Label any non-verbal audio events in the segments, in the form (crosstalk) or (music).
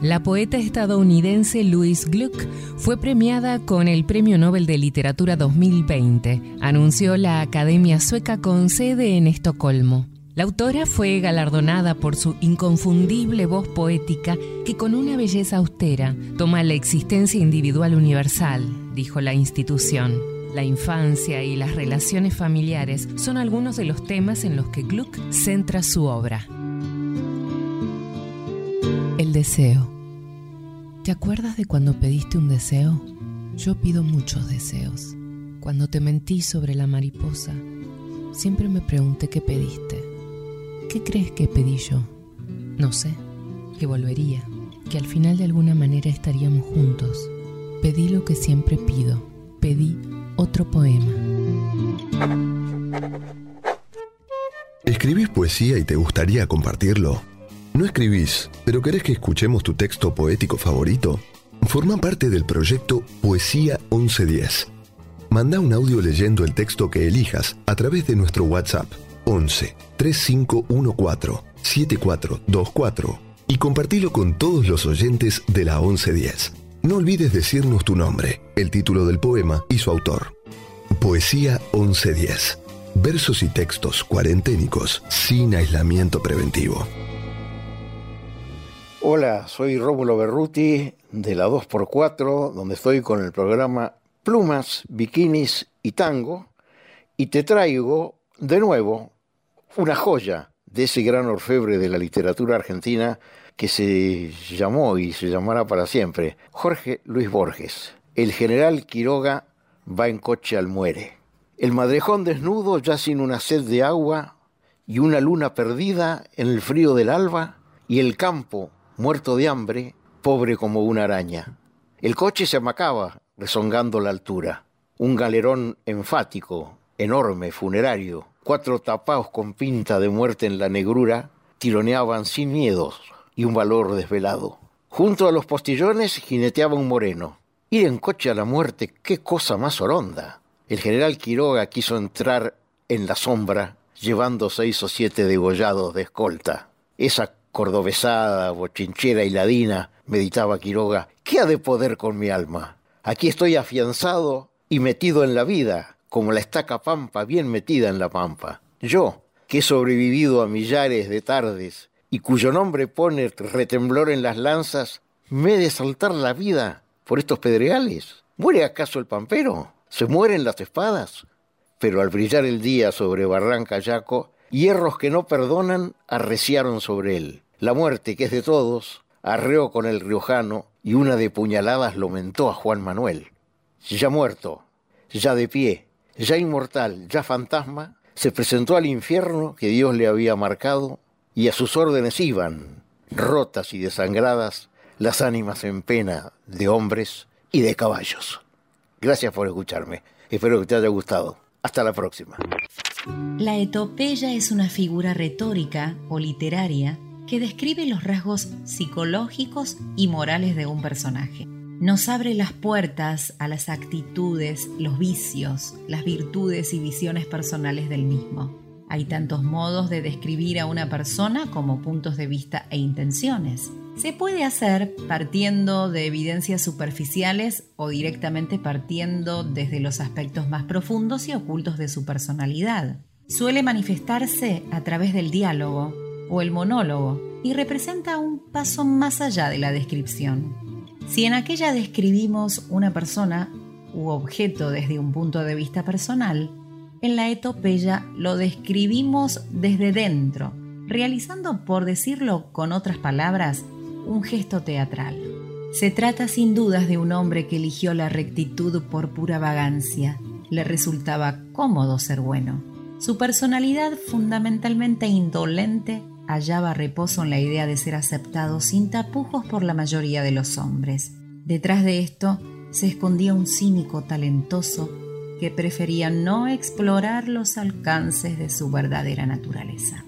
La poeta estadounidense Louise Gluck fue premiada con el Premio Nobel de Literatura 2020, anunció la Academia Sueca con sede en Estocolmo. La autora fue galardonada por su inconfundible voz poética que con una belleza austera toma la existencia individual universal, dijo la institución. La infancia y las relaciones familiares son algunos de los temas en los que Gluck centra su obra. El deseo. ¿Te acuerdas de cuando pediste un deseo? Yo pido muchos deseos. Cuando te mentí sobre la mariposa, siempre me pregunté qué pediste. ¿Qué crees que pedí yo? No sé, que volvería, que al final de alguna manera estaríamos juntos. Pedí lo que siempre pido, pedí otro poema. ¿Escribís poesía y te gustaría compartirlo? ¿No escribís, pero querés que escuchemos tu texto poético favorito? Forma parte del proyecto Poesía 1110. Manda un audio leyendo el texto que elijas a través de nuestro WhatsApp 11 3514 7424 y compartilo con todos los oyentes de la 1110. No olvides decirnos tu nombre, el título del poema y su autor. Poesía 1110. Versos y textos cuarenténicos sin aislamiento preventivo. Hola, soy Rómulo Berruti de la 2x4, donde estoy con el programa Plumas, Bikinis y Tango, y te traigo de nuevo una joya de ese gran orfebre de la literatura argentina que se llamó y se llamará para siempre Jorge Luis Borges. El general Quiroga va en coche al muere. El madrejón desnudo, ya sin una sed de agua, y una luna perdida en el frío del alba, y el campo, muerto de hambre, pobre como una araña. El coche se amacaba, rezongando la altura. Un galerón enfático, enorme, funerario, cuatro tapaos con pinta de muerte en la negrura, tironeaban sin miedos y un valor desvelado. Junto a los postillones jineteaba un moreno. Ir en coche a la muerte, qué cosa más horonda. El general Quiroga quiso entrar en la sombra llevando seis o siete degollados de escolta. Esa cordobesada, bochinchera y ladina, meditaba Quiroga, ¿qué ha de poder con mi alma? Aquí estoy afianzado y metido en la vida, como la estaca pampa bien metida en la pampa. Yo, que he sobrevivido a millares de tardes y cuyo nombre pone retemblor en las lanzas, ¿me he de saltar la vida por estos pedregales? ¿Muere acaso el pampero? ¿Se mueren las espadas? Pero al brillar el día sobre Barranca Yaco, hierros que no perdonan arreciaron sobre él. La muerte, que es de todos, arreó con el riojano y una de puñaladas lo mentó a Juan Manuel. Ya muerto, ya de pie, ya inmortal, ya fantasma, se presentó al infierno que Dios le había marcado y a sus órdenes iban, rotas y desangradas, las ánimas en pena de hombres y de caballos. Gracias por escucharme. Espero que te haya gustado. Hasta la próxima. La etopeya es una figura retórica o literaria que describe los rasgos psicológicos y morales de un personaje nos abre las puertas a las actitudes, los vicios, las virtudes y visiones personales del mismo. Hay tantos modos de describir a una persona como puntos de vista e intenciones. Se puede hacer partiendo de evidencias superficiales o directamente partiendo desde los aspectos más profundos y ocultos de su personalidad. Suele manifestarse a través del diálogo o el monólogo y representa un paso más allá de la descripción. Si en aquella describimos una persona u objeto desde un punto de vista personal, en la etopeya lo describimos desde dentro, realizando, por decirlo con otras palabras, un gesto teatral. Se trata sin dudas de un hombre que eligió la rectitud por pura vagancia. Le resultaba cómodo ser bueno. Su personalidad fundamentalmente indolente hallaba reposo en la idea de ser aceptado sin tapujos por la mayoría de los hombres. Detrás de esto se escondía un cínico talentoso que prefería no explorar los alcances de su verdadera naturaleza.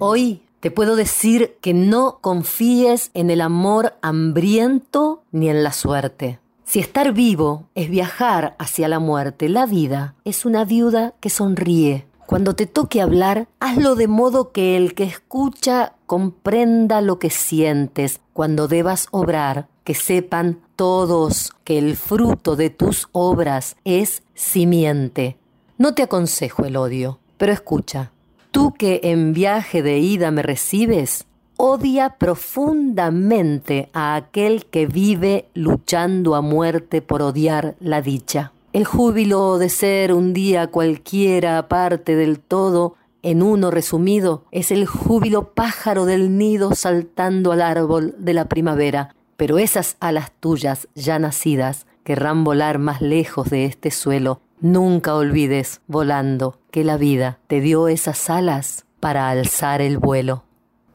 Hoy te puedo decir que no confíes en el amor hambriento ni en la suerte. Si estar vivo es viajar hacia la muerte, la vida es una viuda que sonríe cuando te toque hablar, hazlo de modo que el que escucha comprenda lo que sientes. Cuando debas obrar, que sepan todos que el fruto de tus obras es simiente. No te aconsejo el odio, pero escucha. Tú que en viaje de ida me recibes, odia profundamente a aquel que vive luchando a muerte por odiar la dicha. El júbilo de ser un día cualquiera aparte del todo, en uno resumido, es el júbilo pájaro del nido saltando al árbol de la primavera. Pero esas alas tuyas ya nacidas querrán volar más lejos de este suelo. Nunca olvides, volando, que la vida te dio esas alas para alzar el vuelo.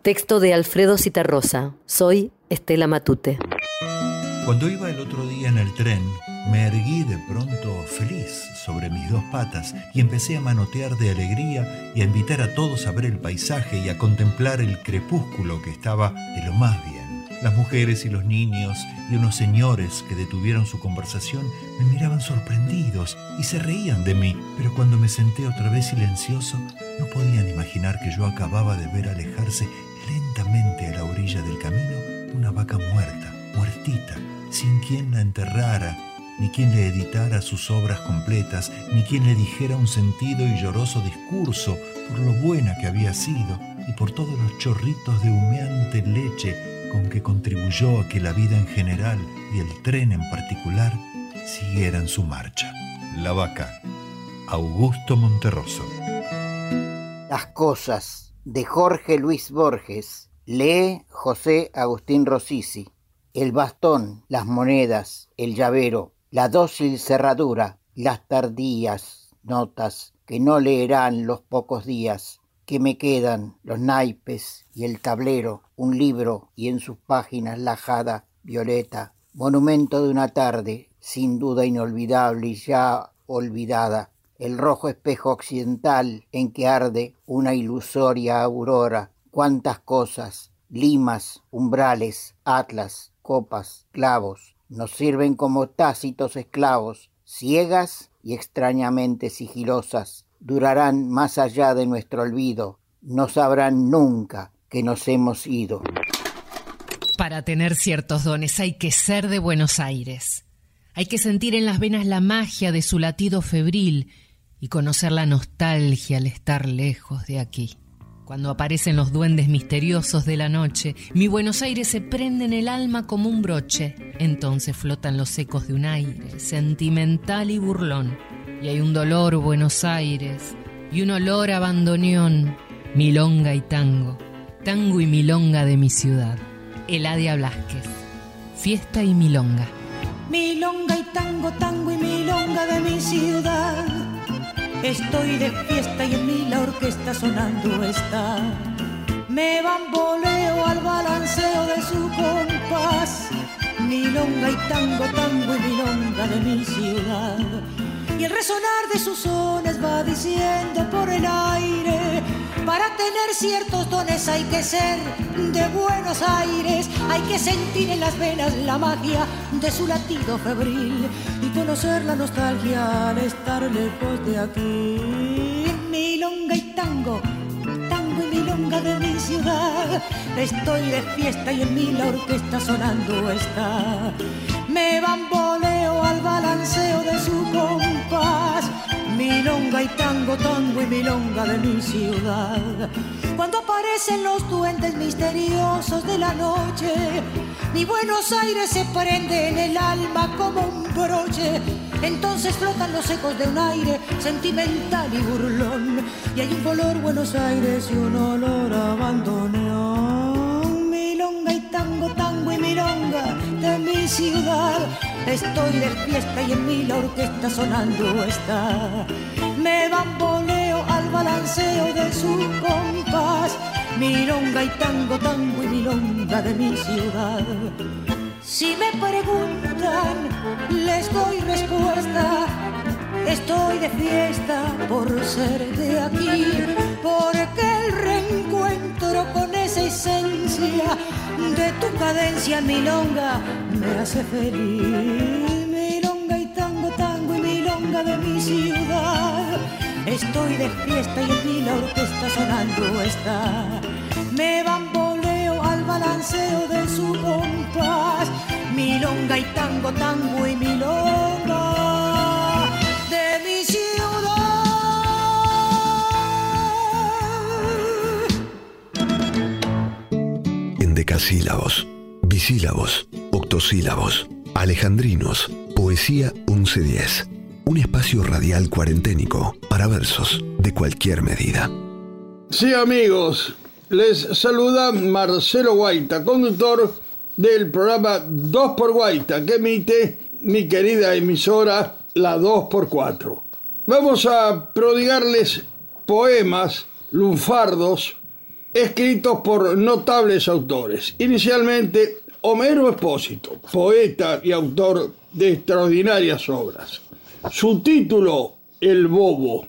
Texto de Alfredo Citarrosa. Soy Estela Matute. Cuando iba el otro día en el tren, me erguí de pronto feliz sobre mis dos patas y empecé a manotear de alegría y a invitar a todos a ver el paisaje y a contemplar el crepúsculo que estaba de lo más bien. Las mujeres y los niños y unos señores que detuvieron su conversación me miraban sorprendidos y se reían de mí, pero cuando me senté otra vez silencioso no podían imaginar que yo acababa de ver alejarse lentamente a la orilla del camino una vaca muerta, muertita, sin quien la enterrara ni quien le editara sus obras completas, ni quien le dijera un sentido y lloroso discurso por lo buena que había sido y por todos los chorritos de humeante leche con que contribuyó a que la vida en general y el tren en particular siguieran su marcha. La vaca, Augusto Monterroso. Las cosas de Jorge Luis Borges Lee José Agustín Rosisi. El bastón, las monedas, el llavero, la dócil cerradura, las tardías notas que no leerán los pocos días que me quedan, los naipes y el tablero, un libro y en sus páginas la jada violeta, monumento de una tarde, sin duda inolvidable y ya olvidada, el rojo espejo occidental en que arde una ilusoria aurora, cuántas cosas, limas, umbrales, atlas, copas, clavos, nos sirven como tácitos esclavos, ciegas y extrañamente sigilosas, durarán más allá de nuestro olvido, no sabrán nunca que nos hemos ido. Para tener ciertos dones hay que ser de Buenos Aires. Hay que sentir en las venas la magia de su latido febril y conocer la nostalgia al estar lejos de aquí. Cuando aparecen los duendes misteriosos de la noche, mi Buenos Aires se prende en el alma como un broche. Entonces flotan los ecos de un aire sentimental y burlón. Y hay un dolor Buenos Aires y un olor a bandoneón, milonga y tango, tango y milonga de mi ciudad. Eladia Blasquez, fiesta y milonga. Milonga y tango, tango y milonga de mi ciudad Estoy de fiesta y en mí la orquesta sonando está. Me bamboleo al balanceo de su compás. Milonga y tango, tango y milonga de mi ciudad. Y el resonar de sus sones va diciendo por el aire. Para tener ciertos dones hay que ser de Buenos Aires, hay que sentir en las venas la magia de su latido febril conocer la nostalgia al estar lejos de aquí. Milonga y tango, y de mi ciudad. Estoy de fiesta y en mí la orquesta sonando está. Me bamboleo al balanceo de su compás. Milonga y tango, tango y milonga de mi ciudad. Cuando aparecen los duendes misteriosos de la noche, mi Buenos Aires se prende en el alma como un broche. Entonces flotan los ecos de un aire sentimental y burlón. Y hay un color Buenos Aires y un olor a abandoneón. Milonga y tango, tango y milonga de mi ciudad. Estoy de fiesta y en mí la orquesta sonando está. Me bamboleo al balanceo de su compás milonga y tango, tango y milonga de mi ciudad. Si me preguntan, les doy respuesta. Estoy de fiesta por ser de aquí, porque el reencuentro con esa esencia de tu cadencia milonga me hace feliz. Milonga y tango, tango y milonga de mi ciudad Estoy de fiesta y mí la orquesta sonando está. Me bamboleo al balanceo de su compás. Milonga y tango, tango y milonga de mi ciudad. En decasílabos, bisílabos, octosílabos, alejandrinos, poesía 1110 un espacio radial cuarenténico para versos de cualquier medida. Sí, amigos, les saluda Marcelo Guaita, conductor del programa 2 por Guaita, que emite mi querida emisora La 2 por 4 Vamos a prodigarles poemas lunfardos escritos por notables autores. Inicialmente, Homero Espósito, poeta y autor de extraordinarias obras. Su título, El Bobo.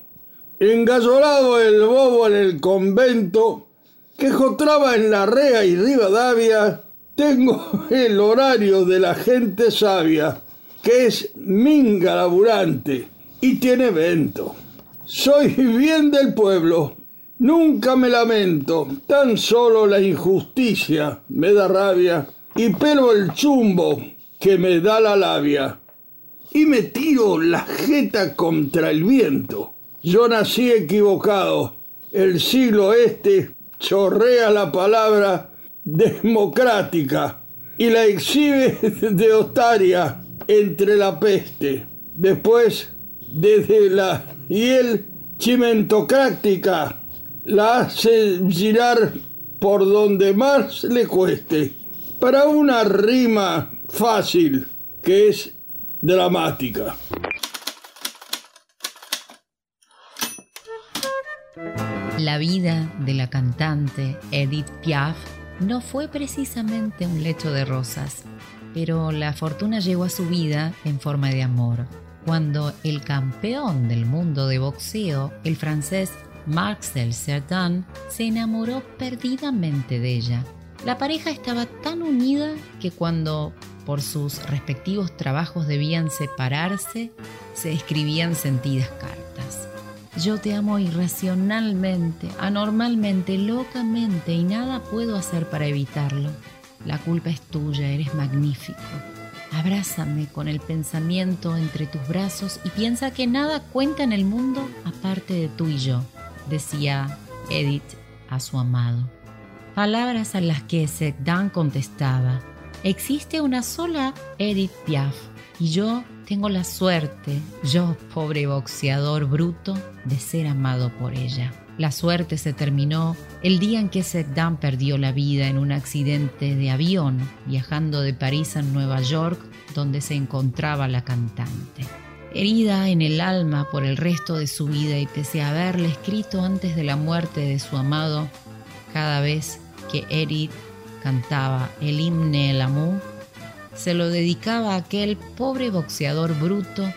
Engallolado el bobo en el convento, que jotraba en la rea y Rivadavia, tengo (laughs) el horario de la gente sabia, que es minga laburante y tiene vento. Soy bien del pueblo, nunca me lamento, tan solo la injusticia me da rabia y pelo el chumbo que me da la labia y me tiro la jeta contra el viento. Yo nací equivocado. El siglo este chorrea la palabra democrática y la exhibe (laughs) de otaria entre la peste. Después, desde la hiel chimentocrática, la hace girar por donde más le cueste, para una rima fácil que es dramática. La vida de la cantante Edith Piaf no fue precisamente un lecho de rosas, pero la fortuna llegó a su vida en forma de amor, cuando el campeón del mundo de boxeo, el francés Marcel Cerdan, se enamoró perdidamente de ella. La pareja estaba tan unida que cuando por sus respectivos trabajos debían separarse, se escribían sentidas cartas. Yo te amo irracionalmente, anormalmente, locamente y nada puedo hacer para evitarlo. La culpa es tuya, eres magnífico. Abrázame con el pensamiento entre tus brazos y piensa que nada cuenta en el mundo aparte de tú y yo, decía Edith a su amado. Palabras a las que Segdan contestaba, existe una sola Edith Piaf y yo tengo la suerte, yo, pobre boxeador bruto, de ser amado por ella. La suerte se terminó el día en que Seddam perdió la vida en un accidente de avión viajando de París a Nueva York, donde se encontraba la cantante. Herida en el alma por el resto de su vida y pese a haberle escrito antes de la muerte de su amado, cada vez que Edith cantaba el himne El Amour, se lo dedicaba aquel pobre boxeador bruto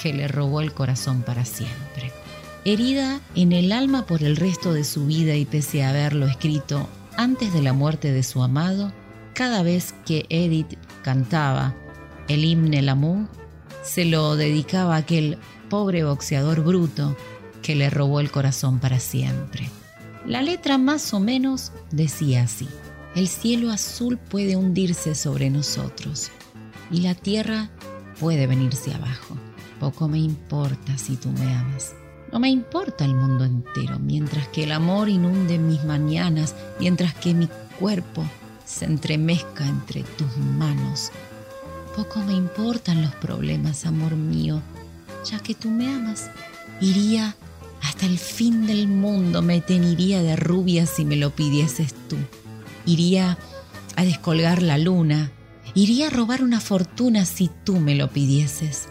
que le robó el corazón para siempre. Herida en el alma por el resto de su vida y pese a haberlo escrito antes de la muerte de su amado, cada vez que Edith cantaba el himne L'amour, se lo dedicaba aquel pobre boxeador bruto que le robó el corazón para siempre. La letra más o menos decía así. El cielo azul puede hundirse sobre nosotros y la tierra puede venirse abajo. Poco me importa si tú me amas. No me importa el mundo entero, mientras que el amor inunde mis mañanas, mientras que mi cuerpo se entremezca entre tus manos. Poco me importan los problemas, amor mío, ya que tú me amas. Iría hasta el fin del mundo, me teniría de rubia si me lo pidieses tú. Iría a descolgar la luna. Iría a robar una fortuna si tú me lo pidieses.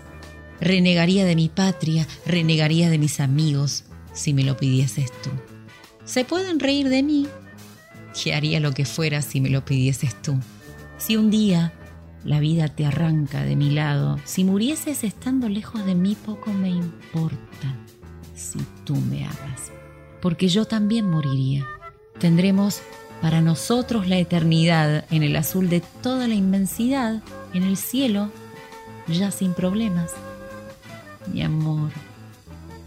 Renegaría de mi patria, renegaría de mis amigos si me lo pidieses tú. Se pueden reír de mí, que haría lo que fuera si me lo pidieses tú. Si un día la vida te arranca de mi lado, si murieses estando lejos de mí, poco me importa si tú me amas, porque yo también moriría. Tendremos para nosotros la eternidad en el azul de toda la inmensidad, en el cielo, ya sin problemas. Mi amor,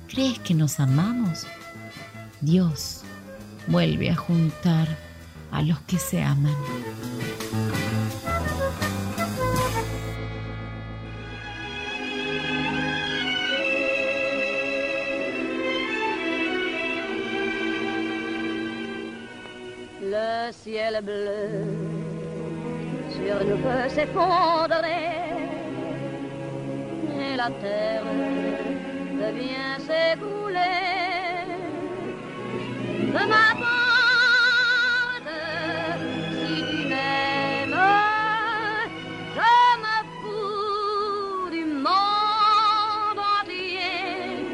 ¿crees que nos amamos? Dios vuelve a juntar a los que se aman. Le ciel bleu. Sur nous peut s'effondrer. Et la terre devient s'écouler. De ma part si tu m'aimes je me fous du monde entier.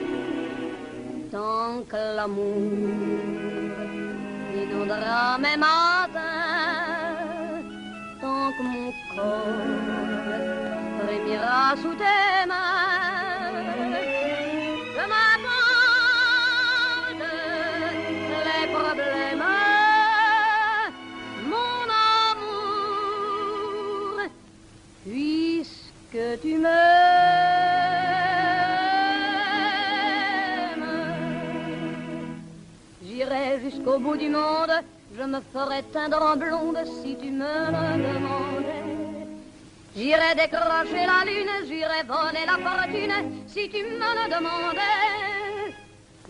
Tant que l'amour inondera mes matins tant que mon corps frémira sous tes mains. Je m'apporte les problèmes, mon amour, puisque tu me jusqu'au bout du monde. Je me ferais teindre en blonde si tu me le demandais. J'irais décrocher la lune, j'irais voler la fortune si tu me le demandais.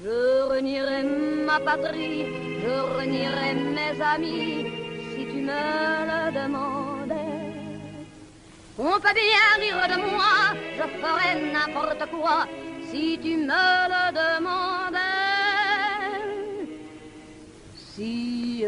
Je renierais ma patrie, je renierais mes amis si tu me le demandais. On peut bien rire de moi, je ferais n'importe quoi si tu me le demandais. Si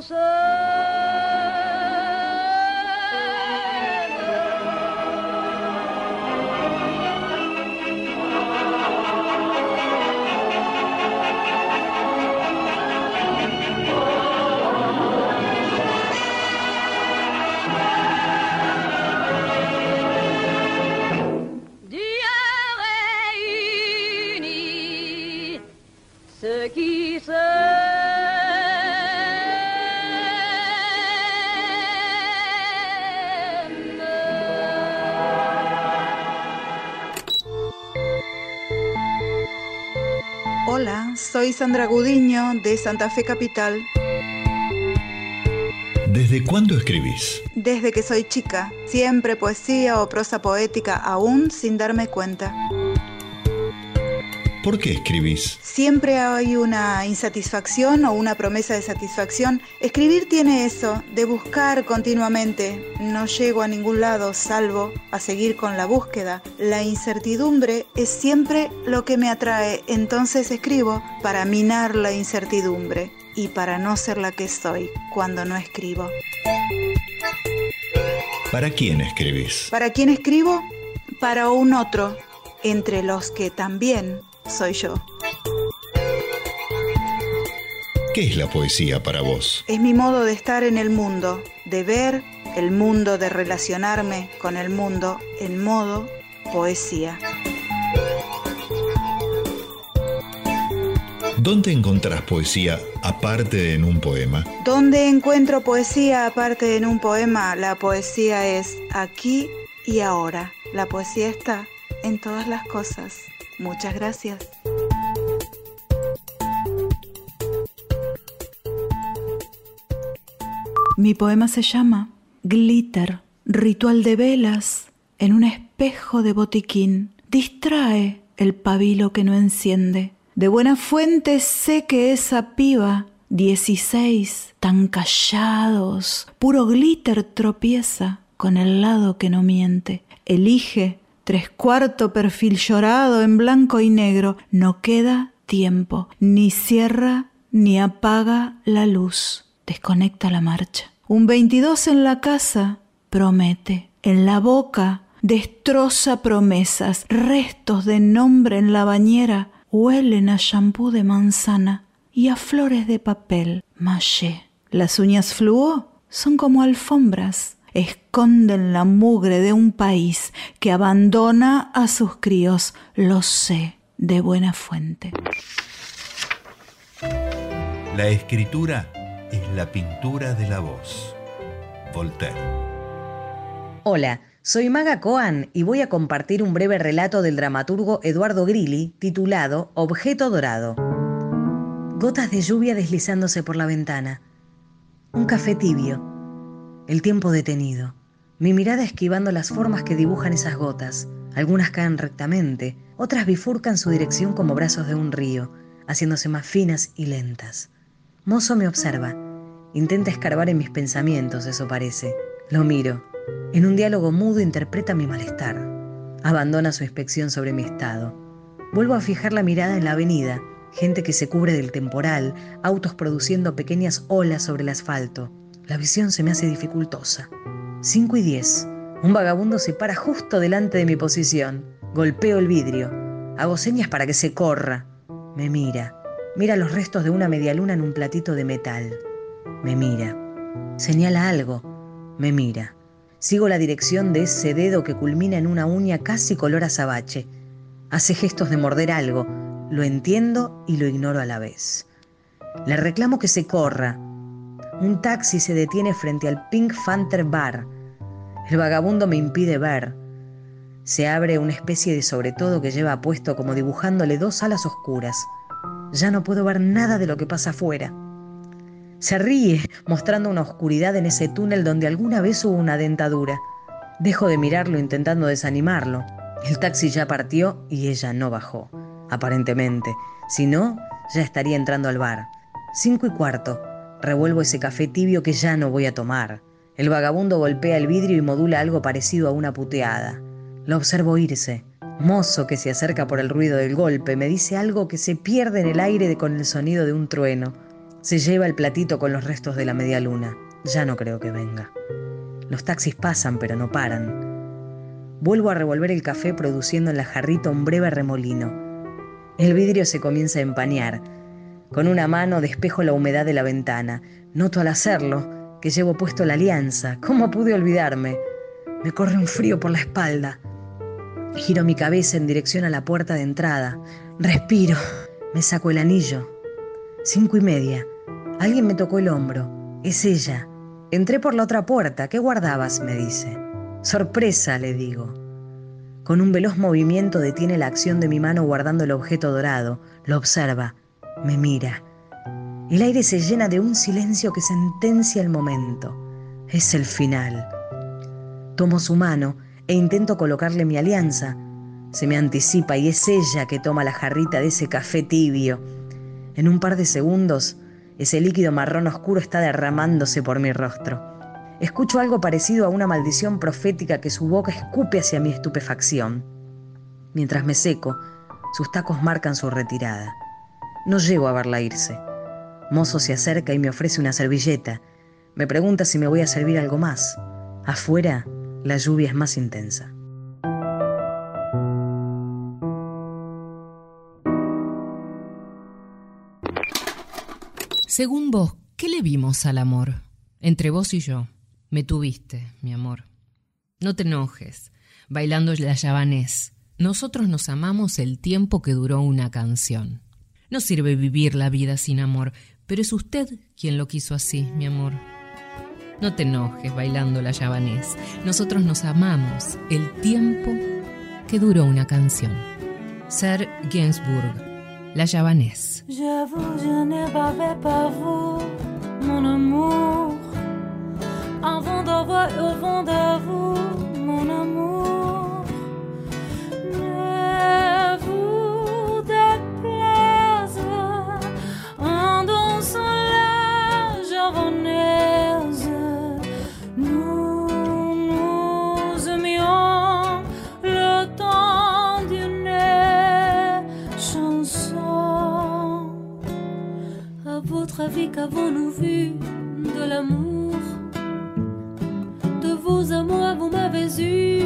closer soy Sandra Gudiño de Santa Fe Capital. ¿Desde cuándo escribís? Desde que soy chica, siempre poesía o prosa poética, aún sin darme cuenta. ¿Por qué escribís? Siempre hay una insatisfacción o una promesa de satisfacción. Escribir tiene eso, de buscar continuamente. No llego a ningún lado salvo a seguir con la búsqueda. La incertidumbre es siempre lo que me atrae, entonces escribo para minar la incertidumbre y para no ser la que soy cuando no escribo. ¿Para quién escribís? ¿Para quién escribo? Para un otro, entre los que también soy yo. ¿Qué es la poesía para vos? Es mi modo de estar en el mundo, de ver el mundo, de relacionarme con el mundo en modo poesía. ¿Dónde encontrás poesía aparte de en un poema? ¿Dónde encuentro poesía aparte de en un poema? La poesía es aquí y ahora. La poesía está en todas las cosas. Muchas gracias. Mi poema se llama Glitter, ritual de velas en un espejo de botiquín. Distrae el pabilo que no enciende. De buena fuente sé que esa piba, dieciséis, tan callados, puro glitter tropieza con el lado que no miente. Elige tres cuarto perfil llorado en blanco y negro. No queda tiempo, ni cierra ni apaga la luz. Desconecta la marcha. Un 22 en la casa promete. En la boca destroza promesas. Restos de nombre en la bañera huelen a champú de manzana y a flores de papel maché. Las uñas fluo son como alfombras. Esconden la mugre de un país que abandona a sus críos. Lo sé de buena fuente. La escritura es la pintura de la voz. Voltaire. Hola, soy Maga Coan y voy a compartir un breve relato del dramaturgo Eduardo Grilli titulado Objeto Dorado. Gotas de lluvia deslizándose por la ventana. Un café tibio. El tiempo detenido. Mi mirada esquivando las formas que dibujan esas gotas. Algunas caen rectamente, otras bifurcan su dirección como brazos de un río, haciéndose más finas y lentas. Mozo me observa. Intenta escarbar en mis pensamientos, eso parece. Lo miro. En un diálogo mudo interpreta mi malestar. Abandona su inspección sobre mi estado. Vuelvo a fijar la mirada en la avenida, gente que se cubre del temporal, autos produciendo pequeñas olas sobre el asfalto. La visión se me hace dificultosa. 5 y 10. Un vagabundo se para justo delante de mi posición. Golpeo el vidrio. Hago señas para que se corra. Me mira. Mira los restos de una medialuna en un platito de metal. Me mira. Señala algo. Me mira. Sigo la dirección de ese dedo que culmina en una uña casi color azabache. Hace gestos de morder algo. Lo entiendo y lo ignoro a la vez. Le reclamo que se corra. Un taxi se detiene frente al Pink Panther Bar. El vagabundo me impide ver. Se abre una especie de sobre todo que lleva puesto como dibujándole dos alas oscuras. Ya no puedo ver nada de lo que pasa afuera. Se ríe, mostrando una oscuridad en ese túnel donde alguna vez hubo una dentadura. Dejo de mirarlo intentando desanimarlo. El taxi ya partió y ella no bajó, aparentemente. Si no, ya estaría entrando al bar. Cinco y cuarto. Revuelvo ese café tibio que ya no voy a tomar. El vagabundo golpea el vidrio y modula algo parecido a una puteada. Lo observo irse. Mozo que se acerca por el ruido del golpe me dice algo que se pierde en el aire con el sonido de un trueno. Se lleva el platito con los restos de la media luna. Ya no creo que venga. Los taxis pasan pero no paran. Vuelvo a revolver el café produciendo en la jarrita un breve remolino. El vidrio se comienza a empañar. Con una mano despejo la humedad de la ventana. Noto al hacerlo que llevo puesto la alianza. ¿Cómo pude olvidarme? Me corre un frío por la espalda. Giro mi cabeza en dirección a la puerta de entrada. Respiro. Me saco el anillo. Cinco y media. Alguien me tocó el hombro. Es ella. Entré por la otra puerta. ¿Qué guardabas? me dice. Sorpresa, le digo. Con un veloz movimiento detiene la acción de mi mano guardando el objeto dorado. Lo observa. Me mira. El aire se llena de un silencio que sentencia el momento. Es el final. Tomo su mano e intento colocarle mi alianza. Se me anticipa y es ella que toma la jarrita de ese café tibio. En un par de segundos, ese líquido marrón oscuro está derramándose por mi rostro. Escucho algo parecido a una maldición profética que su boca escupe hacia mi estupefacción. Mientras me seco, sus tacos marcan su retirada. No llego a verla irse. Mozo se acerca y me ofrece una servilleta. Me pregunta si me voy a servir algo más. Afuera, la lluvia es más intensa. Según vos, ¿qué le vimos al amor? Entre vos y yo. Me tuviste, mi amor. No te enojes, bailando la llavanés. Nosotros nos amamos el tiempo que duró una canción. No sirve vivir la vida sin amor, pero es usted quien lo quiso así, mi amor. No te enojes bailando la llavanés. Nosotros nos amamos el tiempo que duró una canción. Ser Gainsbourg, la vous, mon amour. Avant mon amour. Qu'avons-nous vu de l'amour? De vos amours, vous m'avez eu,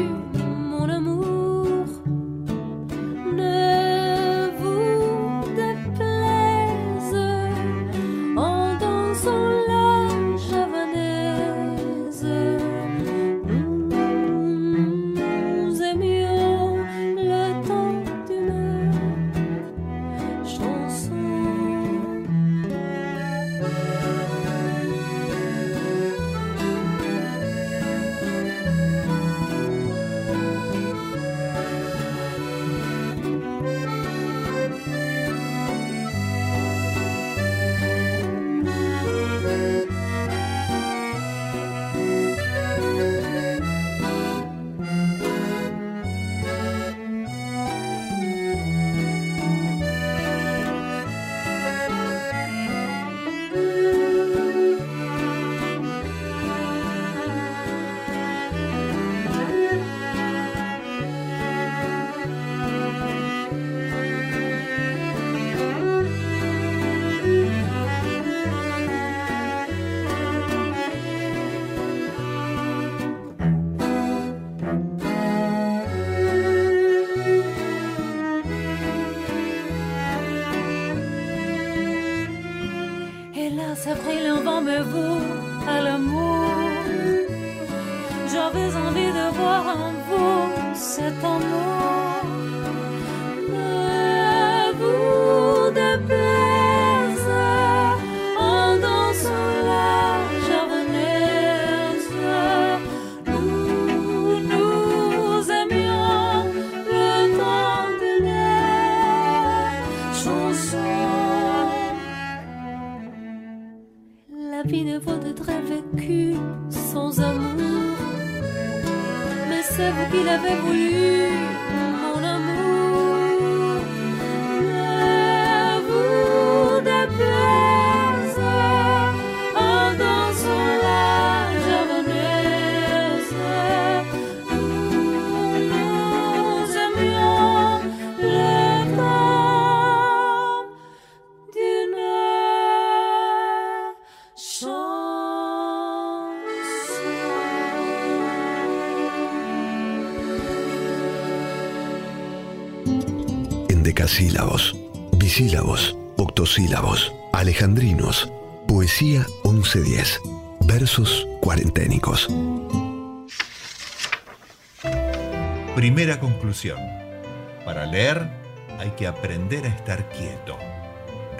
Endecasílabos, bisílabos, octosílabos, alejandrinos, poesía 1110, versos cuarenténicos. Primera conclusión. Para leer hay que aprender a estar quieto.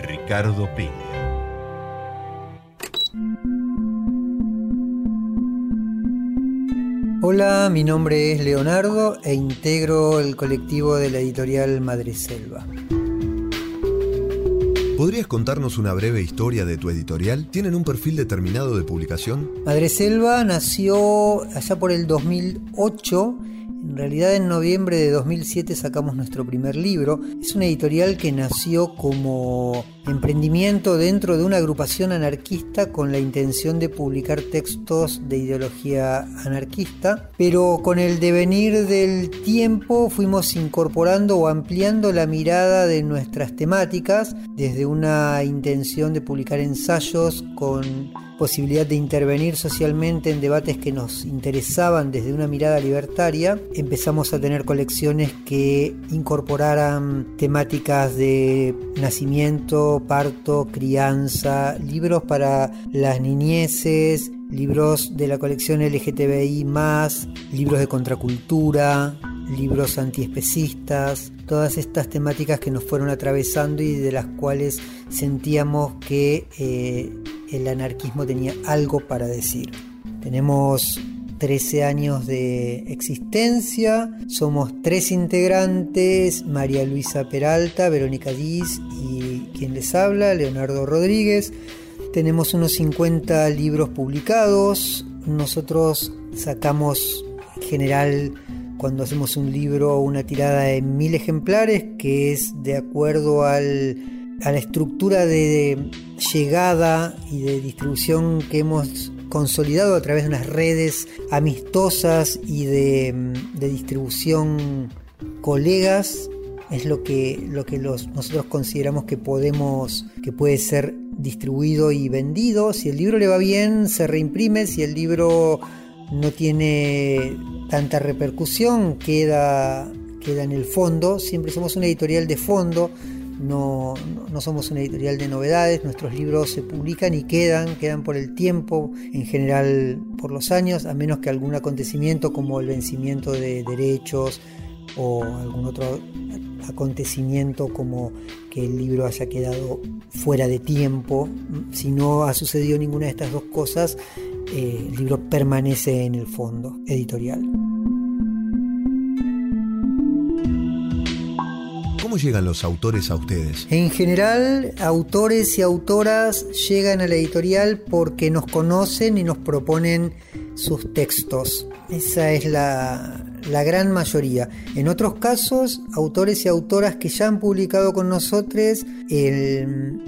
Ricardo Peña. Hola, mi nombre es Leonardo e integro el colectivo de la editorial Madreselva. ¿Podrías contarnos una breve historia de tu editorial? ¿Tienen un perfil determinado de publicación? Madreselva nació allá por el 2008. En realidad en noviembre de 2007 sacamos nuestro primer libro. Es una editorial que nació como emprendimiento dentro de una agrupación anarquista con la intención de publicar textos de ideología anarquista, pero con el devenir del tiempo fuimos incorporando o ampliando la mirada de nuestras temáticas desde una intención de publicar ensayos con posibilidad de intervenir socialmente en debates que nos interesaban desde una mirada libertaria, empezamos a tener colecciones que incorporaran temáticas de nacimiento, parto, crianza, libros para las niñeces, libros de la colección LGTBI, libros de contracultura, libros antiespecistas, todas estas temáticas que nos fueron atravesando y de las cuales sentíamos que eh, el anarquismo tenía algo para decir. Tenemos 13 años de existencia, somos tres integrantes, María Luisa Peralta, Verónica Diz y quien les habla, Leonardo Rodríguez. Tenemos unos 50 libros publicados, nosotros sacamos en general cuando hacemos un libro una tirada de mil ejemplares, que es de acuerdo al, a la estructura de llegada y de distribución que hemos consolidado a través de unas redes amistosas y de, de distribución colegas es lo que, lo que nosotros consideramos que podemos, que puede ser distribuido y vendido. Si el libro le va bien, se reimprime. Si el libro no tiene tanta repercusión, queda, queda en el fondo. Siempre somos una editorial de fondo, no, no, somos una editorial de novedades. Nuestros libros se publican y quedan, quedan por el tiempo, en general por los años, a menos que algún acontecimiento como el vencimiento de derechos o algún otro acontecimiento como que el libro haya quedado fuera de tiempo. Si no ha sucedido ninguna de estas dos cosas, eh, el libro permanece en el fondo editorial. ¿Cómo llegan los autores a ustedes? En general, autores y autoras llegan a la editorial porque nos conocen y nos proponen sus textos. Esa es la, la gran mayoría. En otros casos, autores y autoras que ya han publicado con nosotros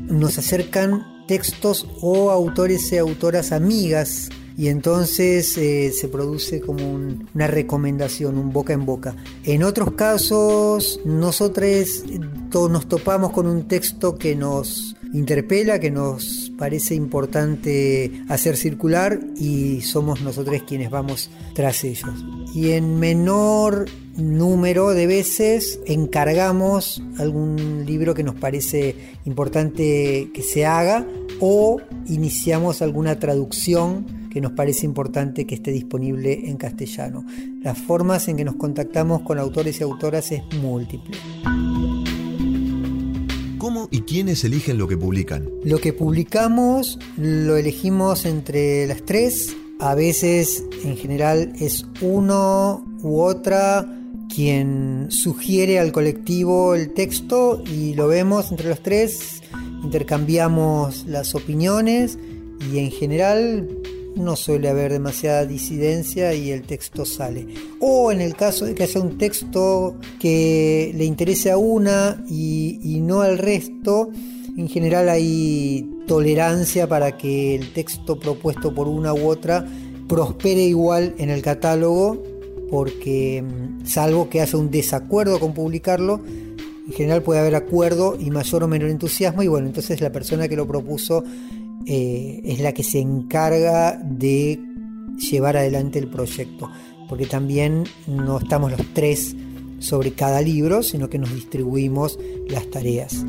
nos acercan textos o autores y autoras amigas y entonces eh, se produce como una recomendación, un boca en boca. En otros casos, nosotros nos topamos con un texto que nos interpela, que nos parece importante hacer circular y somos nosotros quienes vamos tras ellos. Y en menor número de veces encargamos algún libro que nos parece importante que se haga o iniciamos alguna traducción que nos parece importante que esté disponible en castellano. Las formas en que nos contactamos con autores y autoras es múltiple. ¿Cómo y quiénes eligen lo que publican? Lo que publicamos lo elegimos entre las tres. A veces, en general, es uno u otra quien sugiere al colectivo el texto y lo vemos entre los tres, intercambiamos las opiniones y en general no suele haber demasiada disidencia y el texto sale. O en el caso de que haya un texto que le interese a una y, no al resto, en general hay tolerancia para que el texto propuesto por una u otra prospere igual en el catálogo, porque mm, salvo que haya un desacuerdo con publicarlo, en general puede haber acuerdo y mayor o menor entusiasmo y bueno, entonces la persona que lo propuso eh, es la que se encarga de llevar adelante el proyecto, porque también no estamos los tres sobre cada libro, sino que nos distribuimos las tareas.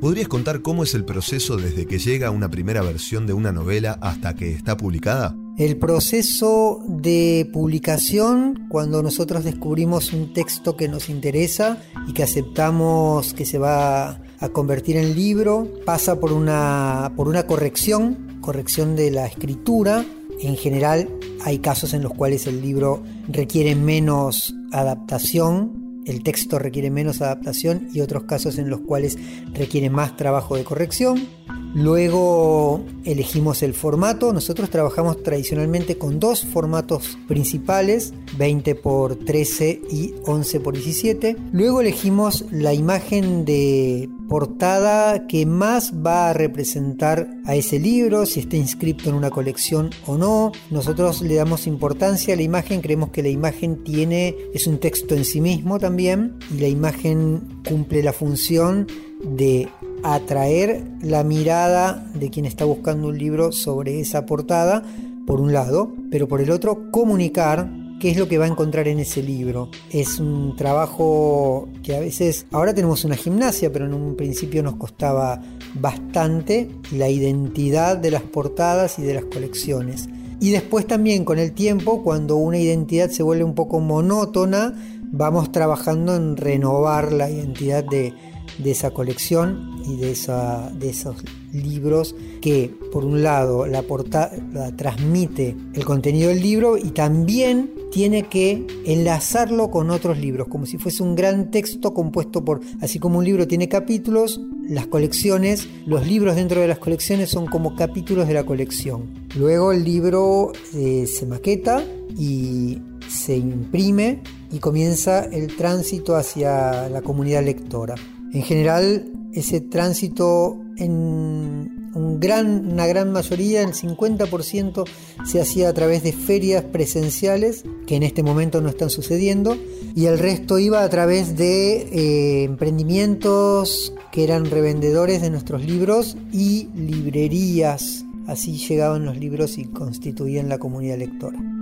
¿Podrías contar cómo es el proceso desde que llega una primera versión de una novela hasta que está publicada? El proceso de publicación, cuando nosotros descubrimos un texto que nos interesa y que aceptamos que se va a convertir en libro, pasa por una, por una corrección, corrección de la escritura. En general hay casos en los cuales el libro requiere menos adaptación, el texto requiere menos adaptación y otros casos en los cuales requiere más trabajo de corrección. Luego elegimos el formato. Nosotros trabajamos tradicionalmente con dos formatos principales, 20 por 13 y 11 por 17. Luego elegimos la imagen de portada que más va a representar a ese libro, si está inscrito en una colección o no. Nosotros le damos importancia a la imagen, creemos que la imagen tiene es un texto en sí mismo también y la imagen cumple la función de atraer la mirada de quien está buscando un libro sobre esa portada, por un lado, pero por el otro comunicar qué es lo que va a encontrar en ese libro. Es un trabajo que a veces, ahora tenemos una gimnasia, pero en un principio nos costaba bastante la identidad de las portadas y de las colecciones. Y después también con el tiempo, cuando una identidad se vuelve un poco monótona, vamos trabajando en renovar la identidad de, de esa colección y de, esa, de esos libros que por un lado la portada transmite el contenido del libro y también tiene que enlazarlo con otros libros, como si fuese un gran texto compuesto por, así como un libro tiene capítulos, las colecciones, los libros dentro de las colecciones son como capítulos de la colección. Luego el libro eh, se maqueta y se imprime y comienza el tránsito hacia la comunidad lectora. En general, ese tránsito en gran, una gran mayoría, el 50%, se hacía a través de ferias presenciales, que en este momento no están sucediendo, y el resto iba a través de eh, emprendimientos que eran revendedores de nuestros libros y librerías. Así llegaban los libros y constituían la comunidad lectora.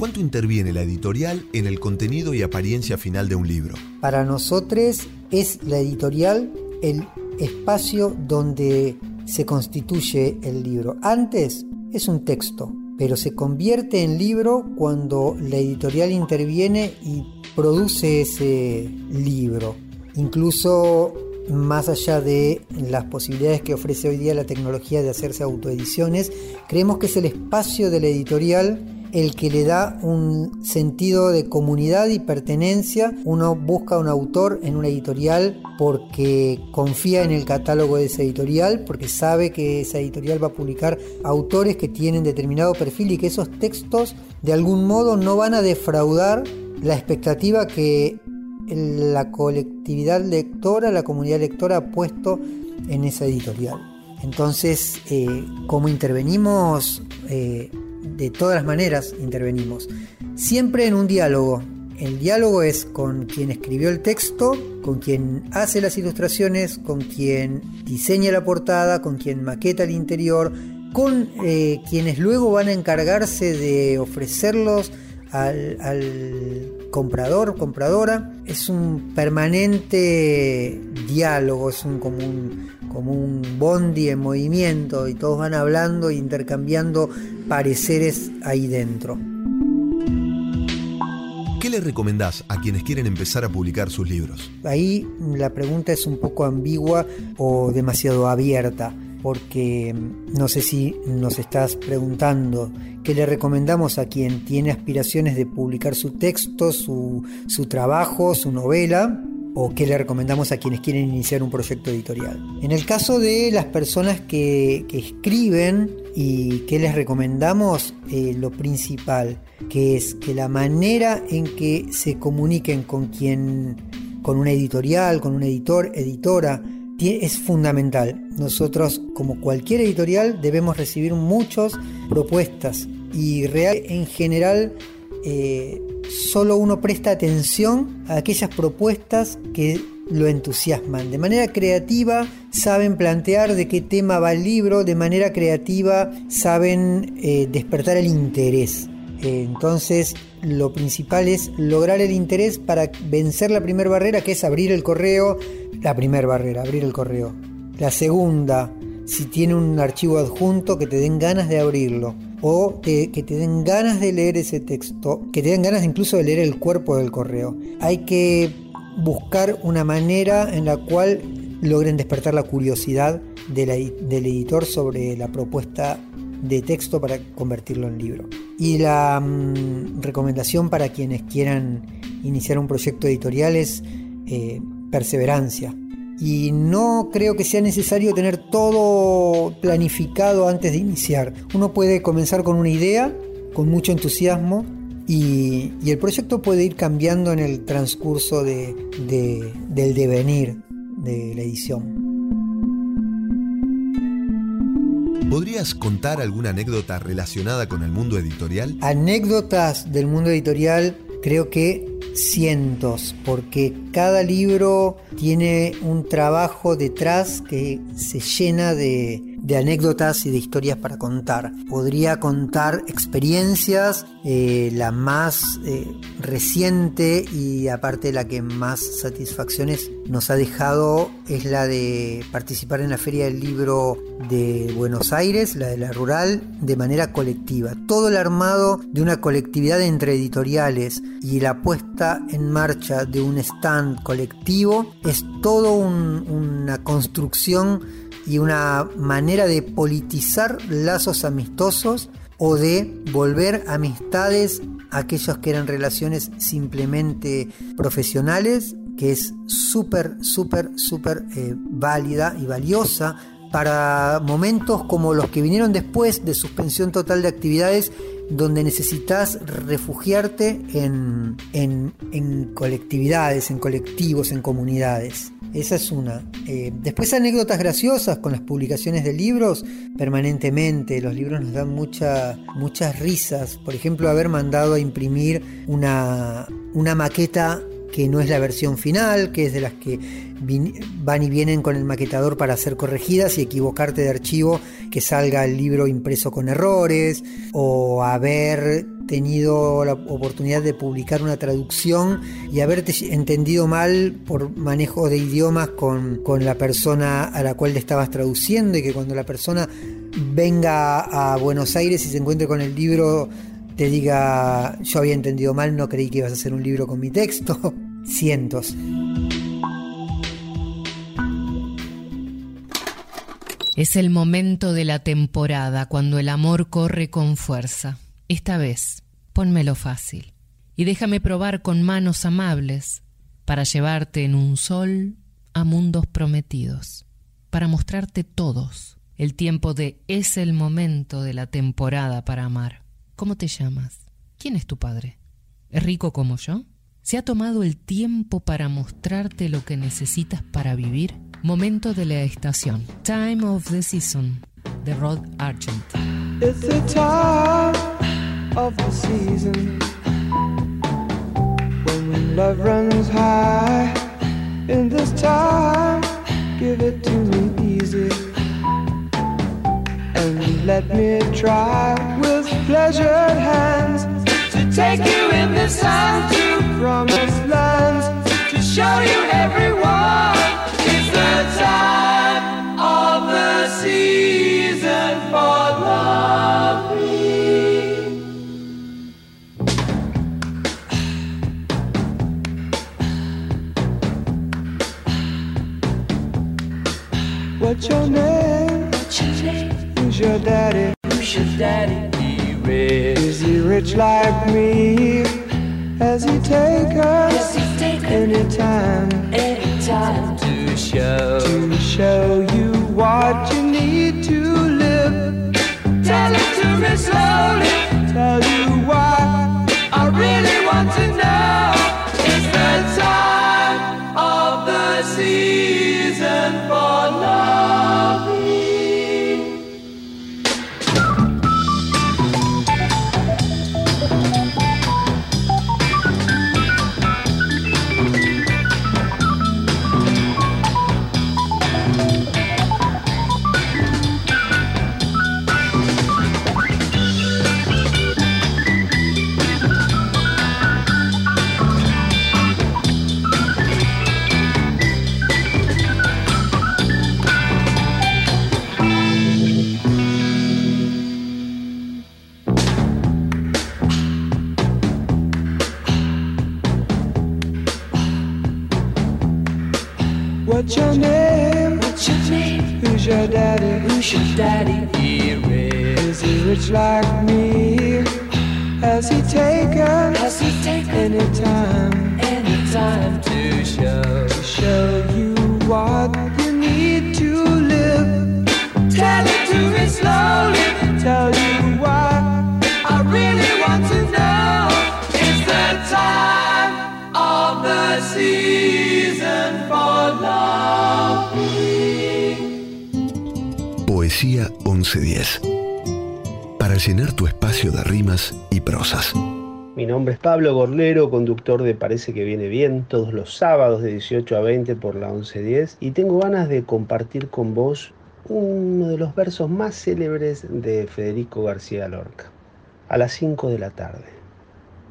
¿Cuánto interviene la editorial en el contenido y apariencia final de un libro? Para nosotros es la editorial el espacio donde se constituye el libro. Antes es un texto, pero se convierte en libro cuando la editorial interviene y produce ese libro. Incluso más allá de las posibilidades que ofrece hoy día la tecnología de hacerse autoediciones, creemos que es el espacio de la editorial el que le da un sentido de comunidad y pertenencia. Uno busca un autor en una editorial porque confía en el catálogo de esa editorial, porque sabe que esa editorial va a publicar autores que tienen determinado perfil y que esos textos de algún modo no van a defraudar la expectativa que la colectividad lectora, la comunidad lectora ha puesto en esa editorial. Entonces, eh, ¿cómo intervenimos? Eh, de todas las maneras intervenimos. Siempre en un diálogo. El diálogo es con quien escribió el texto, con quien hace las ilustraciones, con quien diseña la portada, con quien maqueta el interior, con eh, quienes luego van a encargarse de ofrecerlos al, comprador, compradora. Es un permanente diálogo, es un, como, un, como un bondi en movimiento y todos van hablando e intercambiando pareceres ahí dentro. ¿Qué le recomendás a quienes quieren empezar a publicar sus libros? Ahí la pregunta es un poco ambigua o demasiado abierta porque no sé si nos estás preguntando qué le recomendamos a quien tiene aspiraciones de publicar su texto, su, trabajo, su novela, o qué le recomendamos a quienes quieren iniciar un proyecto editorial. En el caso de las personas que, escriben y qué les recomendamos, eh, lo principal, que es que la manera en que se comuniquen con quien, con una editorial, con un editor, editora, es fundamental. Nosotros, como cualquier editorial, debemos recibir muchas propuestas y real, en general eh, solo uno presta atención a aquellas propuestas que lo entusiasman. De manera creativa saben plantear de qué tema va el libro, de manera creativa saben eh, despertar el interés. Eh, entonces, lo principal es lograr el interés para vencer la primera barrera, que es abrir el correo. La primera barrera, abrir el correo. La segunda, si tiene un archivo adjunto, que te den ganas de abrirlo. O que te den ganas de leer ese texto, que te den ganas incluso de leer el cuerpo del correo. Hay que buscar una manera en la cual logren despertar la curiosidad del editor sobre la propuesta de texto para convertirlo en libro. Y la mm, recomendación para quienes quieran iniciar un proyecto editorial es eh, perseverancia. Y no creo que sea necesario tener todo planificado antes de iniciar. Uno puede comenzar con una idea, con mucho entusiasmo, y, el proyecto puede ir cambiando en el transcurso del devenir de la edición. ¿Podrías contar alguna anécdota relacionada con el mundo editorial? Anécdotas del mundo editorial creo que cientos, porque cada libro tiene un trabajo detrás que se llena de, de anécdotas y de historias para contar. Podría contar experiencias, eh, la más eh, reciente y aparte la que más satisfacciones nos ha dejado es la de participar en la Feria del Libro de Buenos Aires, la de la Rural, de manera colectiva. Todo el armado de una colectividad entre editoriales y la puesta en marcha de un stand colectivo es todo una construcción y una manera de politizar lazos amistosos o de volver amistades aquellos que eran relaciones simplemente profesionales, que es súper, súper, súper eh, válida y valiosa para momentos como los que vinieron después de suspensión total de actividades donde necesitas refugiarte en, en colectividades, en colectivos, en comunidades. Esa es una. Eh, después anécdotas graciosas con las publicaciones de libros permanentemente. Los libros nos dan mucha, muchas risas. Por ejemplo, haber mandado a imprimir una, una maqueta que no es la versión final, que es de las que van y vienen con el maquetador para ser corregidas y equivocarte de archivo, que salga el libro impreso con errores, o haber tenido la oportunidad de publicar una traducción y haberte entendido mal por manejo de idiomas con, con la persona a la cual le estabas traduciendo y que cuando la persona venga a Buenos Aires y se encuentre con el libro te diga yo había entendido mal, no creí que ibas a hacer un libro con mi texto. (laughs) Cientos. Es el momento de la temporada cuando el amor corre con fuerza. Esta vez, pónmelo fácil y déjame probar con manos amables para llevarte en un sol a mundos prometidos, para mostrarte todos el tiempo de es el momento de la temporada para amar. ¿Cómo te llamas? ¿Quién es tu padre? ¿Es rico como yo? ¿Se ha tomado el tiempo para mostrarte lo que necesitas para vivir? Momento de la estación. Time of the Season, de Rod Argent. Of the season when love runs high. In this time, give it to me easy and let me try with pleasured hands to take you in the sun to promised lands to show you everyone. It's the time of the season for loving. What's your name? Who's your daddy? Who's your daddy? He rich. Is he rich like me? Has he take us? Has he take anytime? Anytime to show to show you what you need to live. Tell it to me slowly. Tell you why your daddy? Who's your daddy? He. Is he rich like me? Has he taken? Has he taken anytime? Anytime to show to show you what you need to live. Tell it to me slowly. Tell Poesía 1110. Para llenar tu espacio de rimas y prosas. Mi nombre es Pablo Gorlero, conductor de Parece que viene bien, todos los sábados de 18 a 20 por la 1110, y tengo ganas de compartir con vos uno de los versos más célebres de Federico García Lorca. A las 5 de la tarde.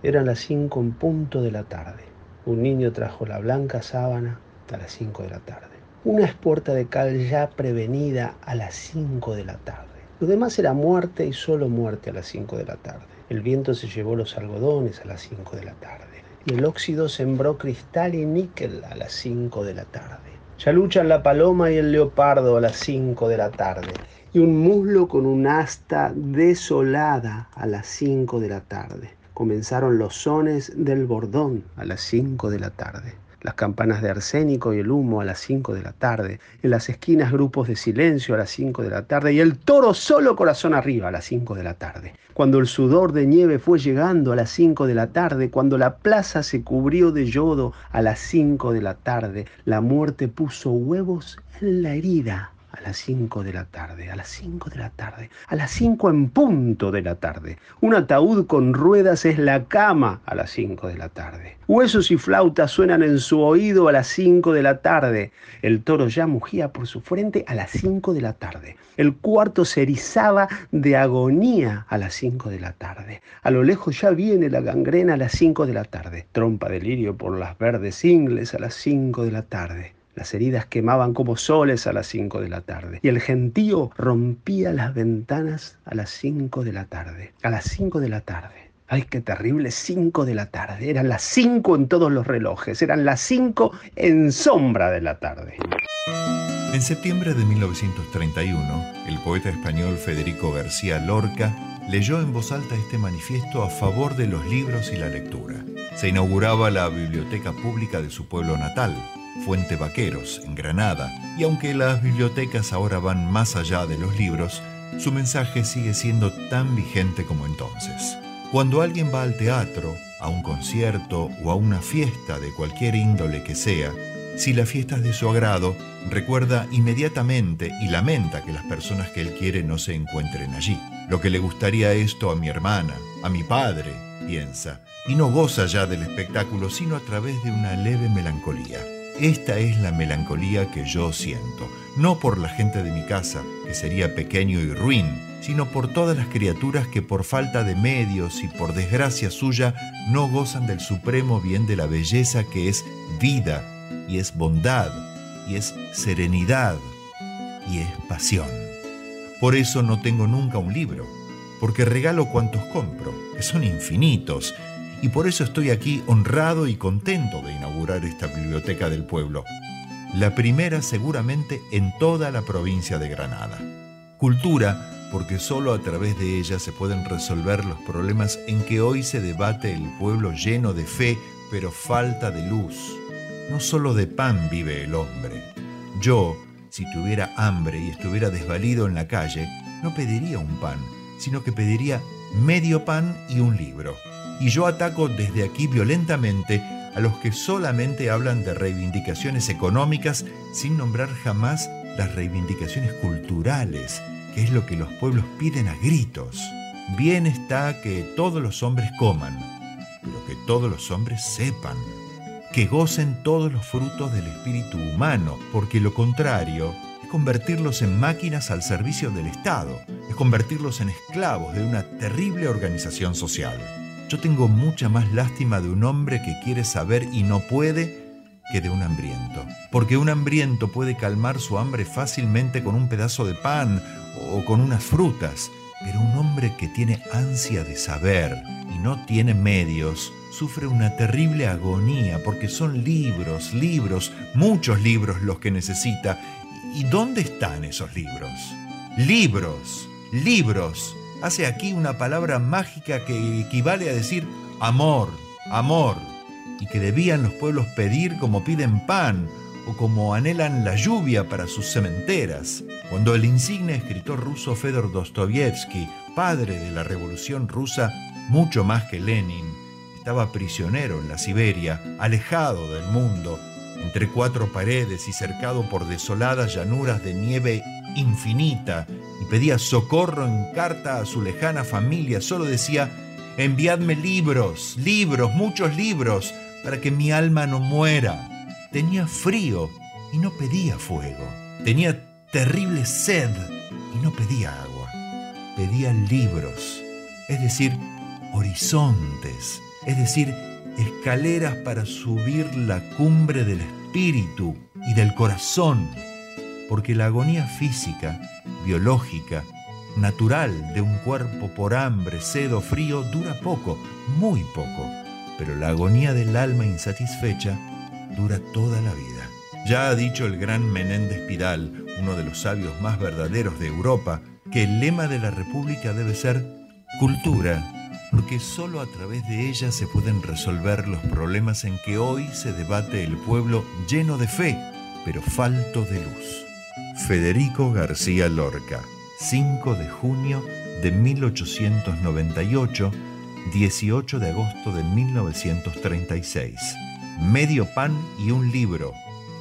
Eran las 5 en punto de la tarde. Un niño trajo la blanca sábana a las 5 de la tarde. Una espuerta de cal ya prevenida a las 5 de la tarde. Lo demás era muerte y solo muerte a las 5 de la tarde. El viento se llevó los algodones a las 5 de la tarde. Y el óxido sembró cristal y níquel a las 5 de la tarde. Ya luchan la paloma y el leopardo a las 5 de la tarde. Y un muslo con un asta desolada a las 5 de la tarde. Comenzaron los sones del bordón a las 5 de la tarde. Las campanas de arsénico y el humo a las 5 de la tarde. En las esquinas grupos de silencio a las 5 de la tarde. Y el toro solo corazón arriba a las 5 de la tarde. Cuando el sudor de nieve fue llegando a las 5 de la tarde. Cuando la plaza se cubrió de yodo a las 5 de la tarde. La muerte puso huevos en la herida a las 5 de la tarde, a las 5 de la tarde, a las 5 en punto de la tarde. Un ataúd con ruedas es la cama a las 5 de la tarde. Huesos y flautas suenan en su oído a las 5 de la tarde. El toro ya mugía por su frente a las 5 de la tarde. El cuarto se erizaba de agonía a las 5 de la tarde. A lo lejos ya viene la gangrena a las 5 de la tarde. Trompa de lirio por las verdes ingles a las 5 de la tarde. Las heridas quemaban como soles a las 5 de la tarde. Y el gentío rompía las ventanas a las 5 de la tarde. A las 5 de la tarde. Ay, qué terrible, 5 de la tarde. Eran las 5 en todos los relojes. Eran las 5 en sombra de la tarde. En septiembre de 1931, el poeta español Federico García Lorca leyó en voz alta este manifiesto a favor de los libros y la lectura. Se inauguraba la biblioteca pública de su pueblo natal, Fuente Vaqueros, en Granada, y aunque las bibliotecas ahora van más allá de los libros, su mensaje sigue siendo tan vigente como entonces. Cuando alguien va al teatro, a un concierto o a una fiesta de cualquier índole que sea, si la fiesta es de su agrado, recuerda inmediatamente y lamenta que las personas que él quiere no se encuentren allí. Lo que le gustaría esto a mi hermana, a mi padre, piensa, y no goza ya del espectáculo sino a través de una leve melancolía. Esta es la melancolía que yo siento, no por la gente de mi casa, que sería pequeño y ruin, sino por todas las criaturas que por falta de medios y por desgracia suya no gozan del supremo bien de la belleza que es vida y es bondad y es serenidad y es pasión. Por eso no tengo nunca un libro, porque regalo cuantos compro, que son infinitos, y por eso estoy aquí honrado y contento de inaugurar esta biblioteca del pueblo, la primera seguramente en toda la provincia de Granada. Cultura, porque solo a través de ella se pueden resolver los problemas en que hoy se debate el pueblo lleno de fe, pero falta de luz. No solo de pan vive el hombre. Yo, si tuviera hambre y estuviera desvalido en la calle, no pediría un pan, sino que pediría medio pan y un libro. Y yo ataco desde aquí violentamente a los que solamente hablan de reivindicaciones económicas sin nombrar jamás las reivindicaciones culturales, que es lo que los pueblos piden a gritos. Bien está que todos los hombres coman, pero que todos los hombres sepan, que gocen todos los frutos del espíritu humano, porque lo contrario es convertirlos en máquinas al servicio del Estado, es convertirlos en esclavos de una terrible organización social. Yo tengo mucha más lástima de un hombre que quiere saber y no puede que de un hambriento. Porque un hambriento puede calmar su hambre fácilmente con un pedazo de pan o con unas frutas, pero un hombre que tiene ansia de saber y no tiene medios, sufre una terrible agonía porque son libros, libros, muchos libros los que necesita. ¿Y dónde están esos libros? Libros, libros. Hace aquí una palabra mágica que equivale a decir amor, amor y que debían los pueblos pedir como piden pan o como anhelan la lluvia para sus cementeras. Cuando el insigne escritor ruso Fedor Dostoyevsky, padre de la revolución rusa, mucho más que Lenin, estaba prisionero en la Siberia, alejado del mundo, entre cuatro paredes y cercado por desoladas llanuras de nieve infinita, pedía socorro en carta a su lejana familia, solo decía, enviadme libros, libros, muchos libros, para que mi alma no muera. Tenía frío y no pedía fuego. Tenía terrible sed y no pedía agua. Pedía libros, es decir, horizontes, es decir, escaleras para subir la cumbre del espíritu y del corazón, porque la agonía física, biológica, natural de un cuerpo por hambre, sed o frío dura poco, muy poco pero la agonía del alma insatisfecha dura toda la vida. Ya ha dicho el gran Menéndez Pidal, uno de los sabios más verdaderos de Europa, que el lema de la República debe ser cultura, porque sólo a través de ella se pueden resolver los problemas en que hoy se debate el pueblo lleno de fe, pero falto de luz. Federico García Lorca, 5 de junio de 1898, 18 de agosto de 1936. Medio pan y un libro.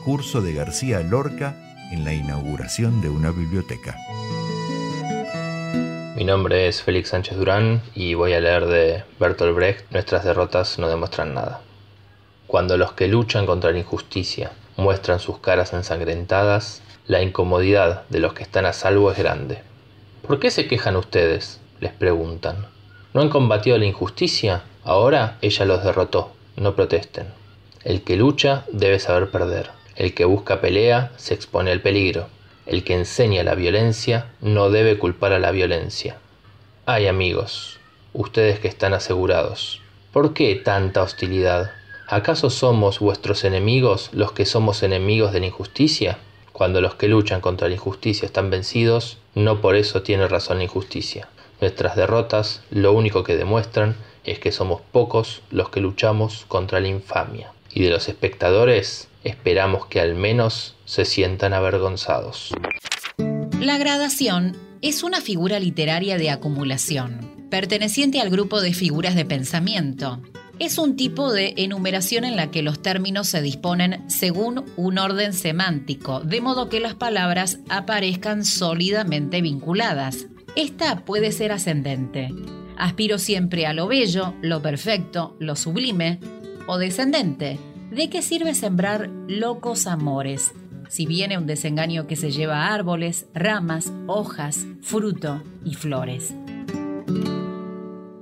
Curso de García Lorca en la inauguración de una biblioteca. Mi nombre es Félix Sánchez Durán y voy a leer de Bertolt Brecht Nuestras derrotas no demuestran nada. Cuando los que luchan contra la injusticia muestran sus caras ensangrentadas, la incomodidad de los que están a salvo es grande. ¿Por qué se quejan ustedes? les preguntan. ¿No han combatido la injusticia? Ahora ella los derrotó. No protesten. El que lucha debe saber perder. El que busca pelea se expone al peligro. El que enseña la violencia no debe culpar a la violencia. Ay amigos, ustedes que están asegurados, ¿por qué tanta hostilidad? ¿Acaso somos vuestros enemigos los que somos enemigos de la injusticia? Cuando los que luchan contra la injusticia están vencidos, no por eso tiene razón la injusticia. Nuestras derrotas lo único que demuestran es que somos pocos los que luchamos contra la infamia. Y de los espectadores esperamos que al menos se sientan avergonzados. La gradación es una figura literaria de acumulación, perteneciente al grupo de figuras de pensamiento. Es un tipo de enumeración en la que los términos se disponen según un orden semántico, de modo que las palabras aparezcan sólidamente vinculadas, esta puede ser ascendente. Aspiro siempre a lo bello, lo perfecto, lo sublime, o descendente. ¿De qué sirve sembrar locos amores si viene un desengaño que se lleva árboles, ramas, hojas, fruto y flores?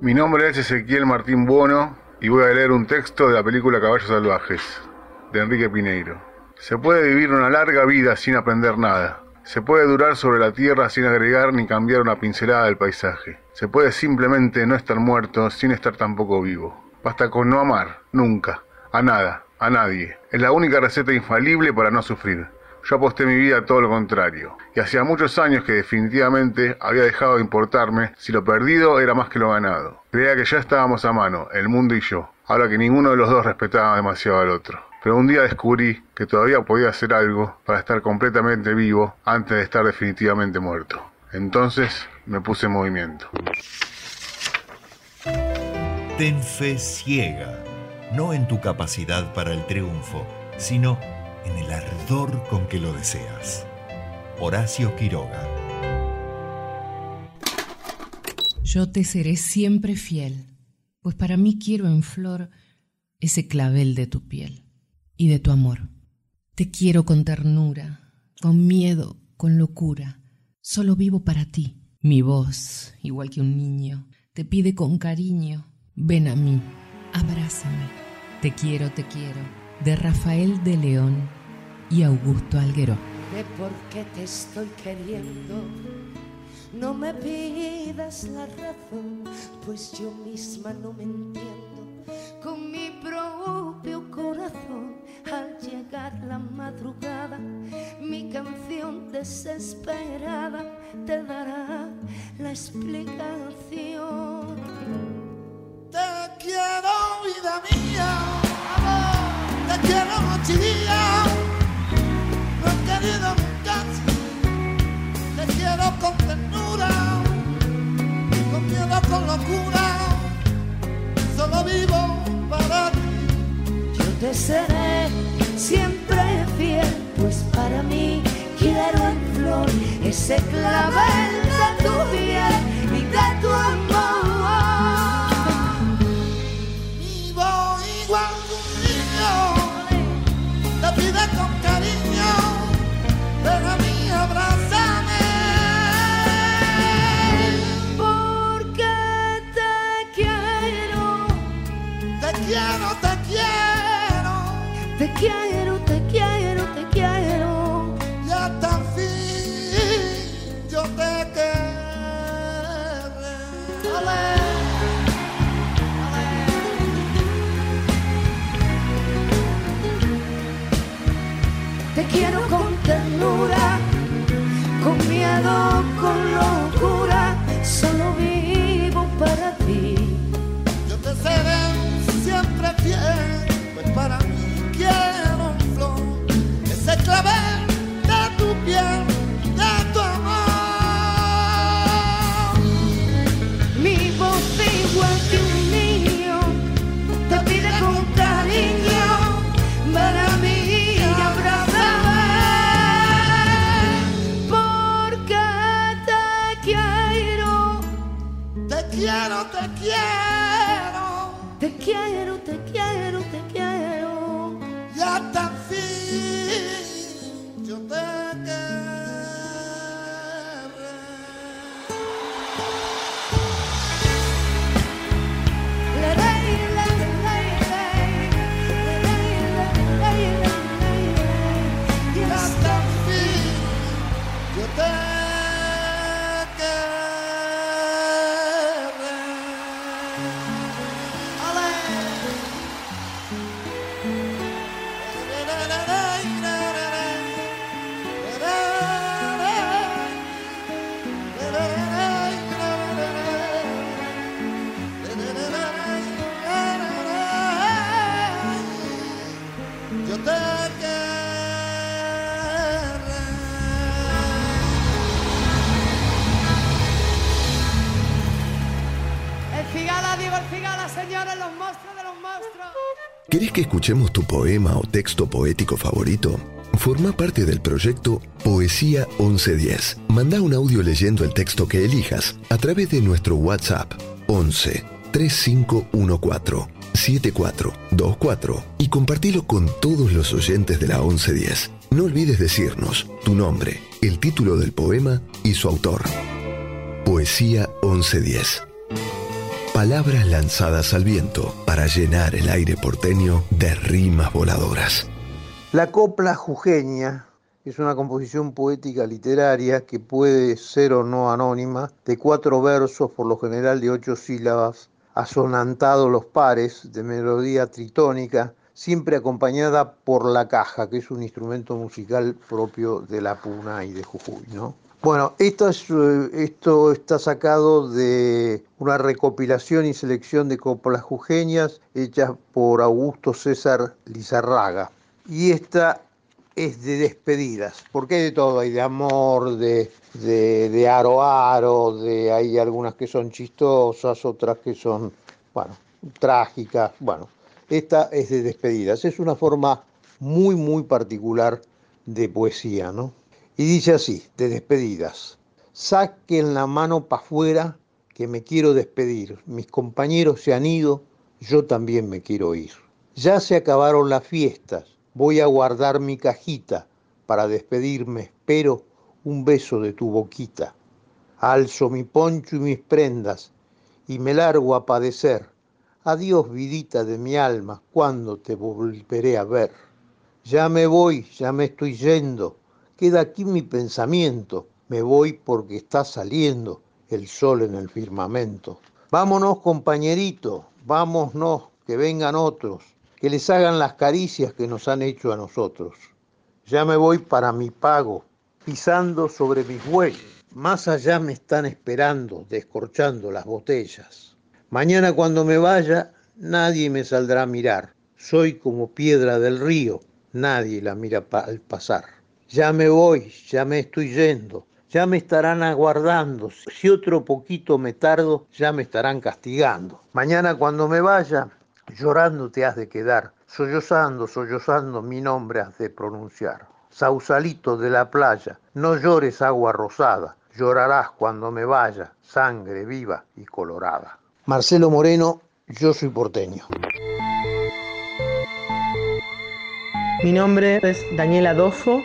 Mi nombre es Ezequiel Martín Bono y voy a leer un texto de la película Caballos Salvajes, de Enrique Pineiro. Se puede vivir una larga vida sin aprender nada. Se puede durar sobre la tierra sin agregar ni cambiar una pincelada del paisaje. Se puede simplemente no estar muerto sin estar tampoco vivo. Basta con no amar, nunca, a nada, a nadie. Es la única receta infalible para no sufrir. Yo aposté mi vida a todo lo contrario, y hacía muchos años que definitivamente había dejado de importarme si lo perdido era más que lo ganado. Creía que ya estábamos a mano, el mundo y yo, ahora que ninguno de los dos respetaba demasiado al otro. Pero un día descubrí que todavía podía hacer algo para estar completamente vivo antes de estar definitivamente muerto. Entonces me puse en movimiento. Ten fe ciega, no en tu capacidad para el triunfo, sino en el ardor con que lo deseas. Horacio Quiroga. Yo te seré siempre fiel, pues para mí quiero en flor ese clavel de tu piel y de tu amor. Te quiero con ternura, con miedo, con locura. Solo vivo para ti. Mi voz, igual que un niño, te pide con cariño, ven a mí, abrázame. Te quiero, te quiero. De Rafael de León y Augusto Alguero. De por qué te estoy queriendo. No me pidas la razón, pues yo misma no me entiendo con mi propio corazón. Al llegar la madrugada, mi canción desesperada te dará la explicación. Te quiero, vida mía, te quiero noche día. Querido. Te quiero con ternura, con miedo, con locura. Solo vivo para ti. Yo te seré siempre fiel, pues para mí quiero en flor ese clavel de tu piel y de tu amor. Con cariño, ven a mí, quiero con ternura, con miedo, con locura. ¿Querés que escuchemos tu poema o texto poético favorito? Forma parte del proyecto Poesía 1110. Manda un audio leyendo el texto que elijas a través de nuestro WhatsApp 11 3514 7424 y compartilo con todos los oyentes de la 1110. No olvides decirnos tu nombre, el título del poema y su autor. Poesía 1110. Palabras lanzadas al viento para llenar el aire porteño de rimas voladoras. La copla jujeña es una composición poética literaria que puede ser o no anónima, de cuatro versos, por lo general de ocho sílabas, asonantados los pares, de melodía tritónica, siempre acompañada por la caja, que es un instrumento musical propio de la Puna y de Jujuy. ¿no? Bueno, eh, esto está sacado de una recopilación y selección de coplas jujeñas hechas por Augusto César Lizarraga. Y esta es de despedidas, porque hay de todo, hay de amor, de, de, de aro aro, de, hay algunas que son chistosas, otras que son, bueno, trágicas, bueno, esta es de despedidas, es una forma muy, muy particular de poesía, ¿no? Y dice así, de despedidas, saquen la mano para afuera que me quiero despedir, mis compañeros se han ido, yo también me quiero ir. Ya se acabaron las fiestas, voy a guardar mi cajita para despedirme, espero un beso de tu boquita. Alzo mi poncho y mis prendas y me largo a padecer. Adiós, vidita de mi alma, ¿cuándo te volveré a ver? Ya me voy, ya me estoy yendo, queda aquí mi pensamiento, me voy porque está saliendo el sol en el firmamento. Vámonos, compañerito, vámonos, que vengan otros, que les hagan las caricias que nos han hecho a nosotros. Ya me voy para mi pago, pisando sobre mis bueyes. Más allá me están esperando, descorchando las botellas. Mañana cuando me vaya, nadie me saldrá a mirar. Soy como piedra del río, nadie la mira al pasar. Ya me voy, ya me estoy yendo, ya me estarán aguardando. Si otro poquito me tardo, ya me estarán castigando. Mañana cuando me vaya, llorando te has de quedar, sollozando, sollozando mi nombre has de pronunciar. Sausalito de la playa, no llores agua rosada, llorarás cuando me vaya, sangre viva y colorada. Marcelo Moreno, yo soy porteño. Mi nombre es Daniela Dofo.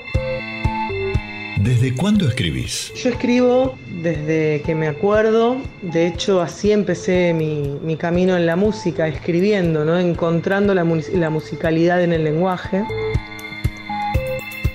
¿Desde cuándo escribís? Yo escribo desde que me acuerdo, de hecho así empecé mi, mi camino en la música, escribiendo, ¿no? encontrando la, la musicalidad en el lenguaje.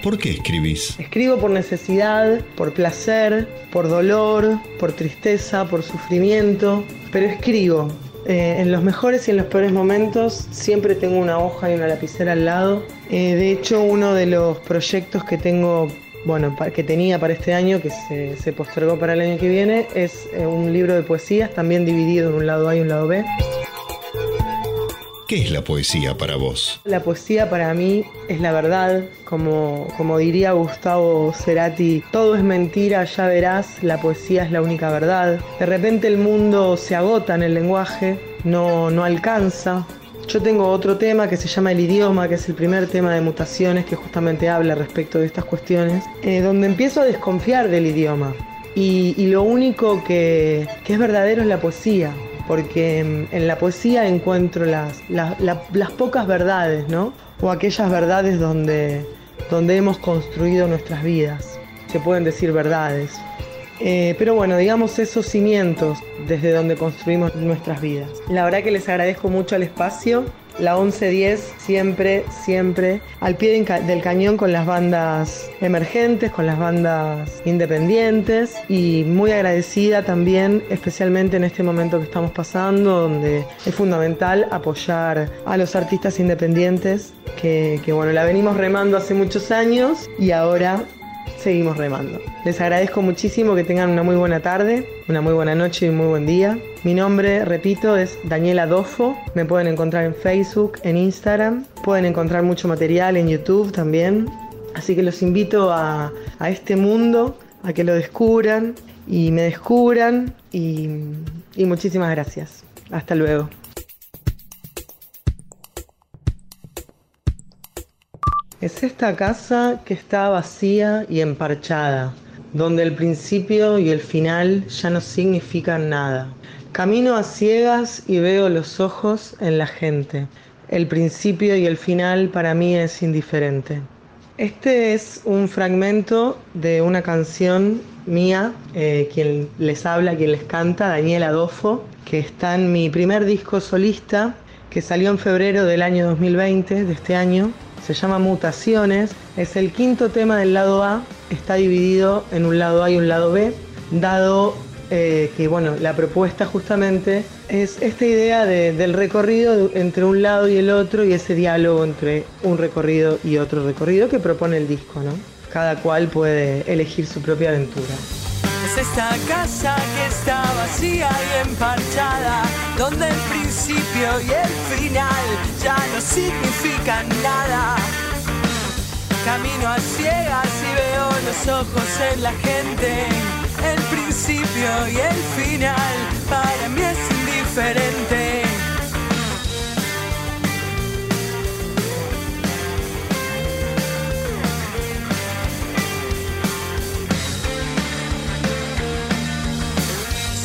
¿Por qué escribís? Escribo por necesidad, por placer, por dolor, por tristeza, por sufrimiento, pero escribo. Eh, en los mejores y en los peores momentos siempre tengo una hoja y una lapicera al lado. Eh, de hecho, uno de los proyectos que tengo bueno, que tenía para este año, que se, se postergó para el año que viene, es eh, un libro de poesías, también dividido en un lado A y un lado B. ¿Qué es la poesía para vos? La poesía para mí es la verdad, como, como diría Gustavo Cerati, todo es mentira, ya verás, la poesía es la única verdad. De repente el mundo se agota en el lenguaje, no, no alcanza, yo tengo otro tema que se llama El idioma, que es el primer tema de mutaciones que justamente habla respecto de estas cuestiones, eh, donde empiezo a desconfiar del idioma. Y, lo único que, es verdadero es la poesía, porque en, la poesía encuentro las, pocas verdades, ¿no? O aquellas verdades donde, donde hemos construido nuestras vidas. Se pueden decir verdades. Eh, pero bueno, digamos esos cimientos desde donde construimos nuestras vidas. La verdad que les agradezco mucho al espacio. La 1110 siempre, siempre al pie del cañón con las bandas emergentes, con las bandas independientes y muy agradecida también, especialmente en este momento que estamos pasando, donde es fundamental apoyar a los artistas independientes que, que bueno, la venimos remando hace muchos años y ahora seguimos remando. Les agradezco muchísimo que tengan una muy buena tarde, una muy buena noche y un muy buen día. Mi nombre, repito, es Daniela Dofo. Me pueden encontrar en Facebook, en Instagram. Pueden encontrar mucho material en YouTube también. Así que los invito a, a este mundo, a que lo descubran y me descubran. Y, y muchísimas gracias. Hasta luego. Es esta casa que está vacía y emparchada, donde el principio y el final ya no significan nada. Camino a ciegas y veo los ojos en la gente. El principio y el final para mí es indiferente. Este es un fragmento de una canción mía, eh, quien les habla, quien les canta, Daniela Adolfo, que está en mi primer disco solista, que salió en febrero del año 2020, de este año. Se llama Mutaciones, es el quinto tema del lado A, está dividido en un lado A y un lado B, dado eh, que bueno, la propuesta justamente es esta idea del recorrido entre un lado y el otro y ese diálogo entre un recorrido y otro recorrido que propone el disco, ¿no? Cada cual puede elegir su propia aventura. Es esta casa que está vacía y emparchada, donde el principio y el final ya no significan nada. Camino a ciegas y veo los ojos en la gente el principio y el final para mí es indiferente.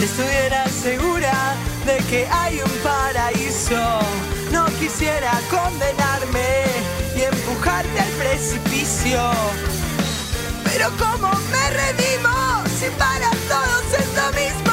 Estuviera segura de que hay un paraíso, no quisiera condenarme y empujarte al precipicio. Pero como me redimo si para todos es lo mismo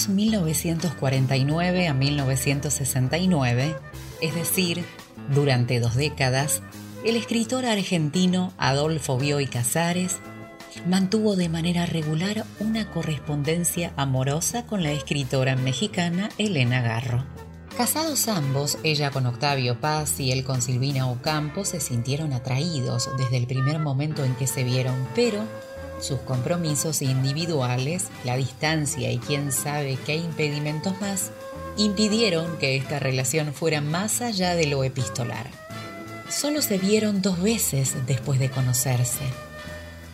años 1949 a 1969, es decir, durante dos décadas, el escritor argentino Adolfo Bioy Casares mantuvo de manera regular una correspondencia amorosa con la escritora mexicana Elena Garro. Casados ambos, ella con Octavio Paz y él con Silvina Ocampo, se sintieron atraídos desde el primer momento en que se vieron, pero sus compromisos individuales, la distancia y quién sabe qué impedimentos más, impidieron que esta relación fuera más allá de lo epistolar. Solo se vieron dos veces después de conocerse.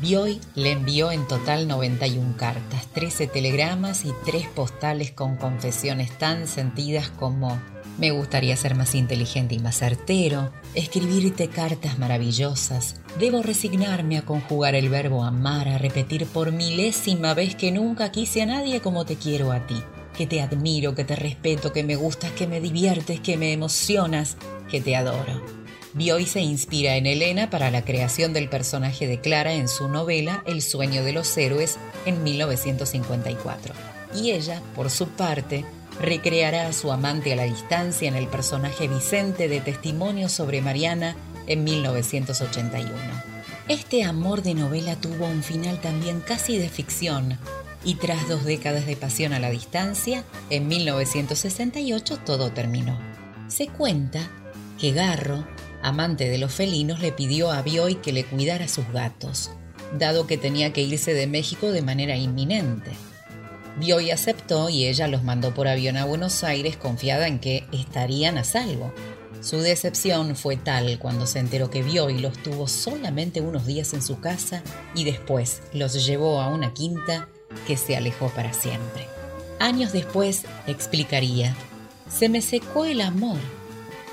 Bioy le envió en total 91 cartas, 13 telegramas y 3 postales con confesiones tan sentidas como me gustaría ser más inteligente y más certero, escribirte cartas maravillosas, debo resignarme a conjugar el verbo amar, a repetir por milésima vez que nunca quise a nadie como te quiero a ti, que te admiro, que te respeto, que me gustas, que me diviertes, que me emocionas, que te adoro. Bioy se inspira en Elena para la creación del personaje de Clara en su novela El sueño de los héroes en 1954. Y ella, por su parte, recreará a su amante a la distancia en el personaje Vicente de Testimonio sobre Mariana en 1981. Este amor de novela tuvo un final también casi de ficción y tras dos décadas de pasión a la distancia, en 1968 todo terminó. Se cuenta que Garro, amante de los felinos, le pidió a Bioy que le cuidara sus gatos, dado que tenía que irse de México de manera inminente. Bioy aceptó y ella los mandó por avión a Buenos Aires confiada en que estarían a salvo. Su decepción fue tal cuando se enteró que vio y los tuvo solamente unos días en su casa y después los llevó a una quinta que se alejó para siempre. Años después explicaría, se me secó el amor,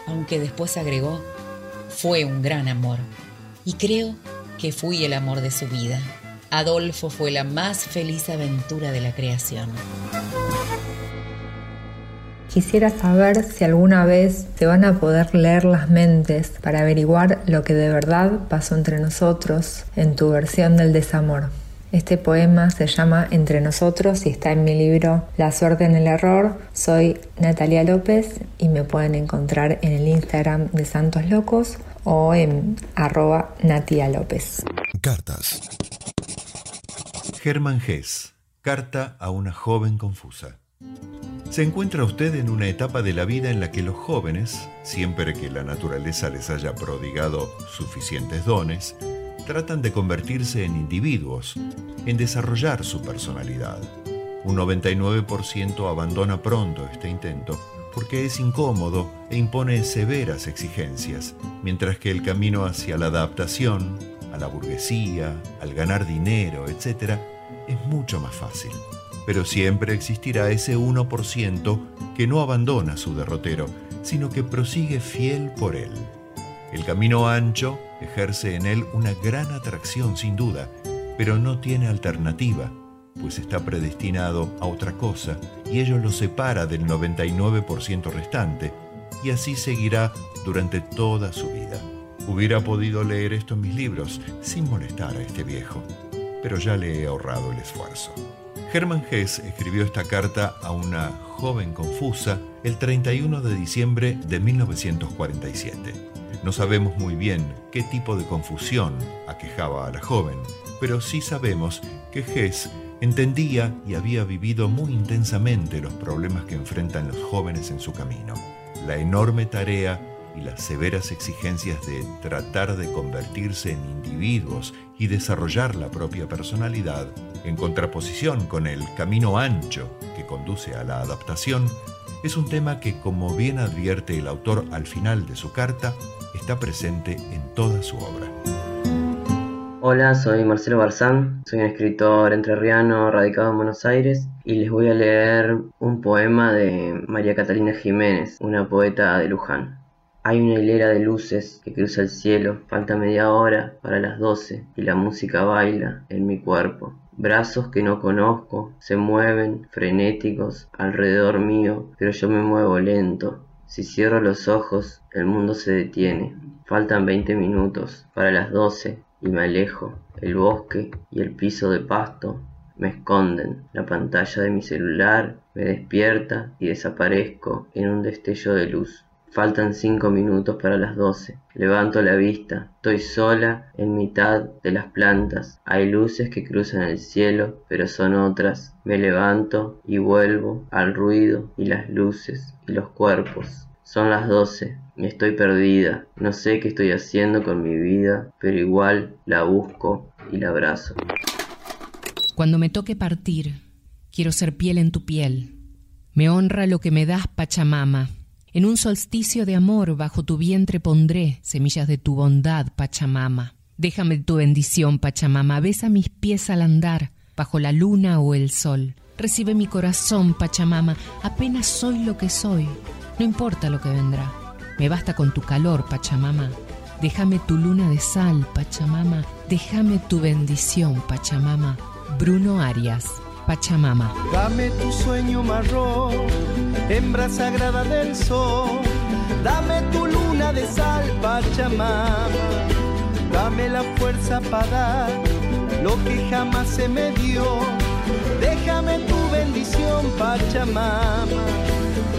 aunque después agregó, fue un gran amor y creo que fui el amor de su vida. Adolfo fue la más feliz aventura de la creación. Quisiera saber si alguna vez se van a poder leer las mentes para averiguar lo que de verdad pasó entre nosotros en tu versión del desamor. Este poema se llama Entre nosotros y está en mi libro La suerte en el error. Soy Natalia López y me pueden encontrar en el Instagram de Santos Locos o en arroba Natia López. Cartas. Germán Gess. Carta a una joven confusa. Se encuentra usted en una etapa de la vida en la que los jóvenes, siempre que la naturaleza les haya prodigado suficientes dones, tratan de convertirse en individuos, en desarrollar su personalidad. Un 99% abandona pronto este intento porque es incómodo e impone severas exigencias, mientras que el camino hacia la adaptación, a la burguesía, al ganar dinero, etc., es mucho más fácil. Pero siempre existirá ese 1% que no abandona su derrotero, sino que prosigue fiel por él. El camino ancho ejerce en él una gran atracción sin duda, pero no tiene alternativa, pues está predestinado a otra cosa y ello lo separa del 99% restante, y así seguirá durante toda su vida. Hubiera podido leer esto en mis libros sin molestar a este viejo, pero ya le he ahorrado el esfuerzo. Hermann Hesse escribió esta carta a una joven confusa el 31 de diciembre de 1947. No sabemos muy bien qué tipo de confusión aquejaba a la joven, pero sí sabemos que Hess entendía y había vivido muy intensamente los problemas que enfrentan los jóvenes en su camino. La enorme tarea y las severas exigencias de tratar de convertirse en individuos y desarrollar la propia personalidad, en contraposición con el camino ancho que conduce a la adaptación, es un tema que, como bien advierte el autor al final de su carta, está presente en toda su obra. Hola, soy Marcelo Barzán, soy un escritor entrerriano radicado en Buenos Aires y les voy a leer un poema de María Catalina Jiménez, una poeta de Luján. Hay una hilera de luces que cruza el cielo, falta media hora para las doce y la música baila en mi cuerpo. Brazos que no conozco se mueven frenéticos alrededor mío, pero yo me muevo lento. Si cierro los ojos, el mundo se detiene. Faltan veinte minutos para las doce y me alejo. El bosque y el piso de pasto me esconden. La pantalla de mi celular me despierta y desaparezco en un destello de luz. Faltan cinco minutos para las doce. Levanto la vista. Estoy sola en mitad de las plantas. Hay luces que cruzan el cielo, pero son otras. Me levanto y vuelvo al ruido y las luces y los cuerpos. Son las doce y estoy perdida. No sé qué estoy haciendo con mi vida, pero igual la busco y la abrazo. Cuando me toque partir, quiero ser piel en tu piel. Me honra lo que me das, Pachamama. En un solsticio de amor bajo tu vientre pondré semillas de tu bondad, Pachamama. Déjame tu bendición, Pachamama. Besa mis pies al andar, bajo la luna o el sol. Recibe mi corazón, Pachamama. Apenas soy lo que soy. No importa lo que vendrá. Me basta con tu calor, Pachamama. Déjame tu luna de sal, Pachamama. Déjame tu bendición, Pachamama. Bruno Arias, Pachamama. Dame tu sueño marrón, hembra sagrada del sol. Dame tu luna de sal, Pachamama. Dame la fuerza para dar lo que jamás se me dio. Déjame tu bendición, Pachamama.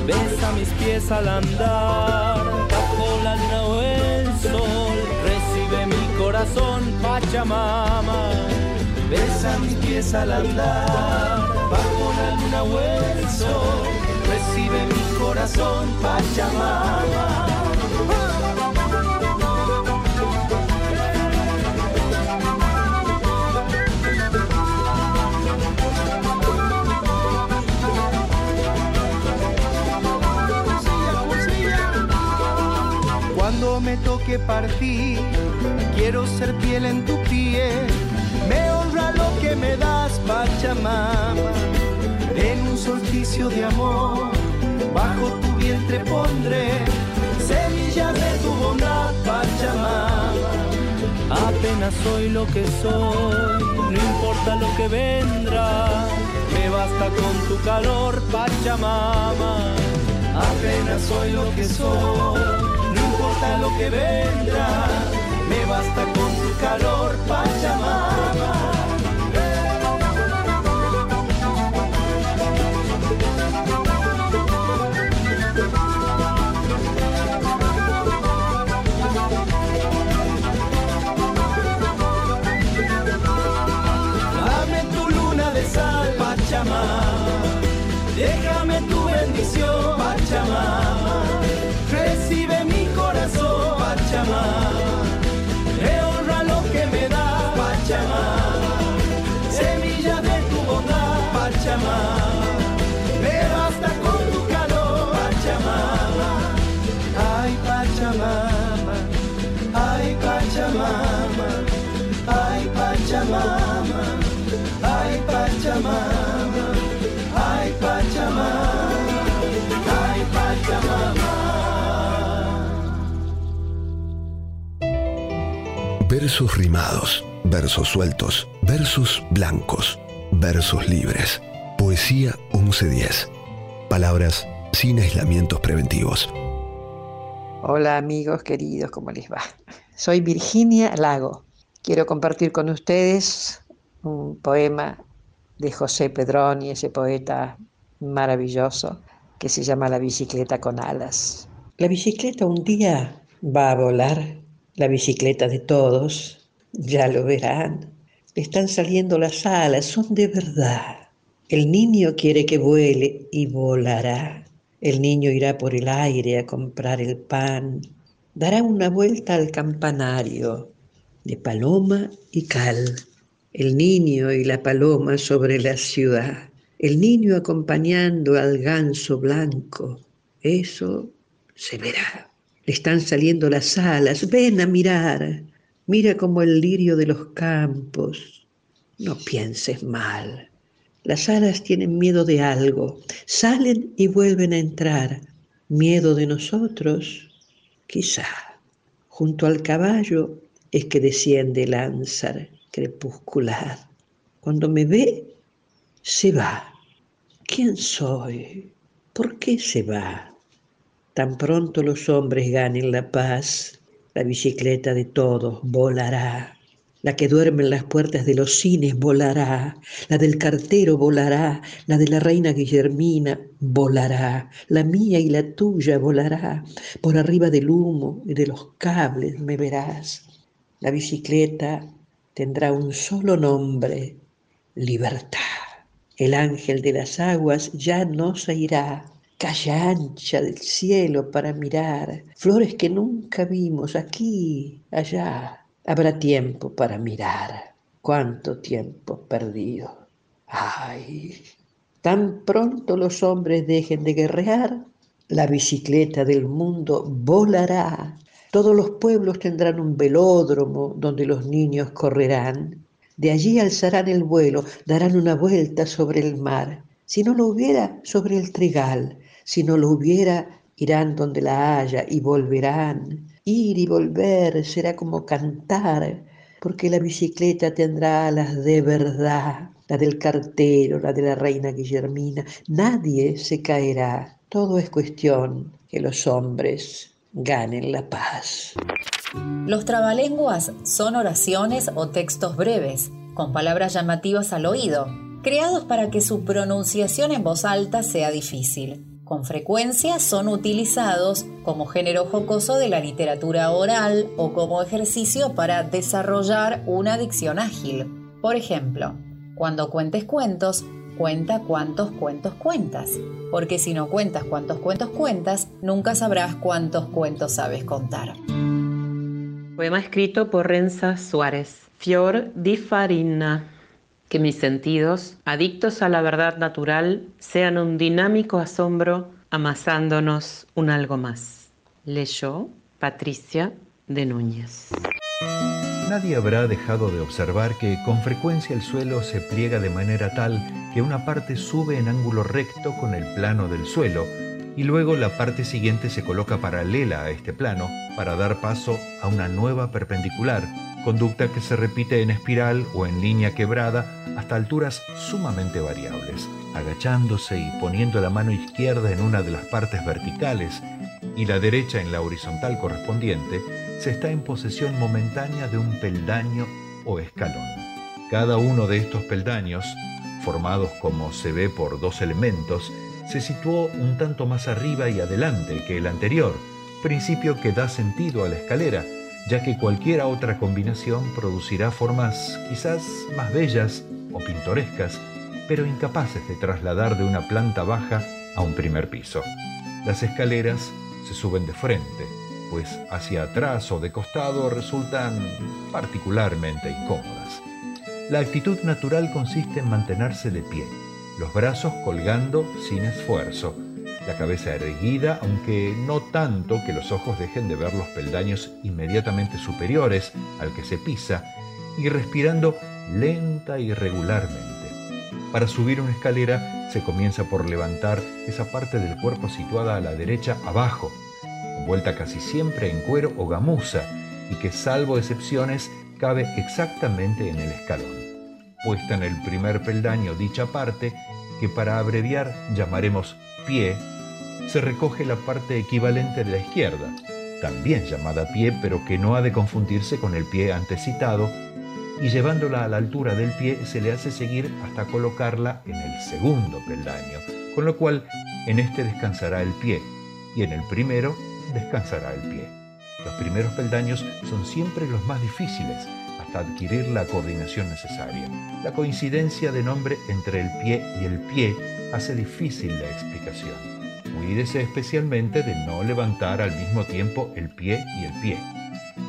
Besa mis pies al andar, bajo la luna o el sol. Recibe mi corazón, Pachamama. Besa mis pies al andar, bajo la luna o. Recibe mi corazón, Pachamama. cuando me toque partir, quiero ser piel en tu piel. Me lo que me das, Pachamama, en un solsticio de amor. Bajo tu vientre pondré semillas de tu bondad, Pachamama. Apenas soy lo que soy, no importa lo que vendrá, me basta con tu calor, Pachamama. Apenas soy lo que soy, no importa lo que vendrá, me basta con tu calor, Pachamama. Pachamama. Me honra lo que me da, Pachamama. Semilla de tu bondad, Pachamama. Versos rimados, versos sueltos, versos blancos, versos libres. Poesía 1110. Palabras sin aislamientos preventivos. Hola amigos queridos, ¿cómo les va? Soy Virginia Lago. Quiero compartir con ustedes un poema de José Pedroni, ese poeta maravilloso que se llama La bicicleta con alas. La bicicleta un día va a volar, la bicicleta de todos, ya lo verán. Están saliendo las alas, son de verdad. El niño quiere que vuele y volará. El niño irá por el aire a comprar el pan. Dará una vuelta al campanario de paloma y cal. El niño y la paloma sobre la ciudad. El niño acompañando al ganso blanco. Eso se verá. Le están saliendo las alas. Ven a mirar. Mira como el lirio de los campos. No pienses mal. Las alas tienen miedo de algo. Salen y vuelven a entrar. Miedo de nosotros, quizá. Junto al caballo es que desciende el ánsar crepuscular. Cuando me ve, se va. ¿Quién soy? ¿Por qué se va? Tan pronto los hombres ganen la paz, la bicicleta de todos volará. La que duerme en las puertas de los cines volará, la del cartero volará, la de la reina Guillermina volará, la mía y la tuya volará, por arriba del humo y de los cables me verás. La bicicleta tendrá un solo nombre, libertad. El ángel de las aguas ya no se irá, calle ancha del cielo para mirar, flores que nunca vimos aquí, allá. Habrá tiempo para mirar. Cuánto tiempo perdido. Ay, tan pronto los hombres dejen de guerrear, la bicicleta del mundo volará. Todos los pueblos tendrán un velódromo donde los niños correrán. De allí alzarán el vuelo, darán una vuelta sobre el mar. Si no lo hubiera, sobre el trigal. Si no lo hubiera, irán donde la haya y volverán. Ir y volver será como cantar, porque la bicicleta tendrá alas de verdad, la del cartero, la de la reina Guillermina. Nadie se caerá. Todo es cuestión que los hombres ganen la paz. Los trabalenguas son oraciones o textos breves, con palabras llamativas al oído, creados para que su pronunciación en voz alta sea difícil. Con frecuencia son utilizados como género jocoso de la literatura oral o como ejercicio para desarrollar una dicción ágil. Por ejemplo, cuando cuentes cuentos, cuenta cuántos cuentos cuentas, porque si no cuentas cuántos cuentos cuentas, nunca sabrás cuántos cuentos sabes contar. Poema escrito por Renza Suárez. Fior di farina. Que mis sentidos, adictos a la verdad natural, sean un dinámico asombro amasándonos un algo más. Leyó Patricia de Núñez. Nadie habrá dejado de observar que con frecuencia el suelo se pliega de manera tal que una parte sube en ángulo recto con el plano del suelo y luego la parte siguiente se coloca paralela a este plano para dar paso a una nueva perpendicular, conducta que se repite en espiral o en línea quebrada hasta alturas sumamente variables, agachándose y poniendo la mano izquierda en una de las partes verticales y la derecha en la horizontal correspondiente, se está en posesión momentánea de un peldaño o escalón. Cada uno de estos peldaños, formados como se ve por dos elementos, se situó un tanto más arriba y adelante que el anterior, principio que da sentido a la escalera, ya que cualquier otra combinación producirá formas quizás más bellas o pintorescas, pero incapaces de trasladar de una planta baja a un primer piso. Las escaleras se suben de frente, pues hacia atrás o de costado resultan particularmente incómodas. La actitud natural consiste en mantenerse de pie, los brazos colgando sin esfuerzo, la cabeza erguida, aunque no tanto que los ojos dejen de ver los peldaños inmediatamente superiores al que se pisa, y respirando lenta y regularmente. Para subir una escalera se comienza por levantar esa parte del cuerpo situada a la derecha abajo, envuelta casi siempre en cuero o gamuza, y que salvo excepciones cabe exactamente en el escalón puesta en el primer peldaño dicha parte, que para abreviar llamaremos pie, se recoge la parte equivalente de la izquierda, también llamada pie, pero que no ha de confundirse con el pie antecitado, y llevándola a la altura del pie se le hace seguir hasta colocarla en el segundo peldaño, con lo cual en este descansará el pie y en el primero descansará el pie. Los primeros peldaños son siempre los más difíciles, adquirir la coordinación necesaria. La coincidencia de nombre entre el pie y el pie hace difícil la explicación. Cuídese especialmente de no levantar al mismo tiempo el pie y el pie.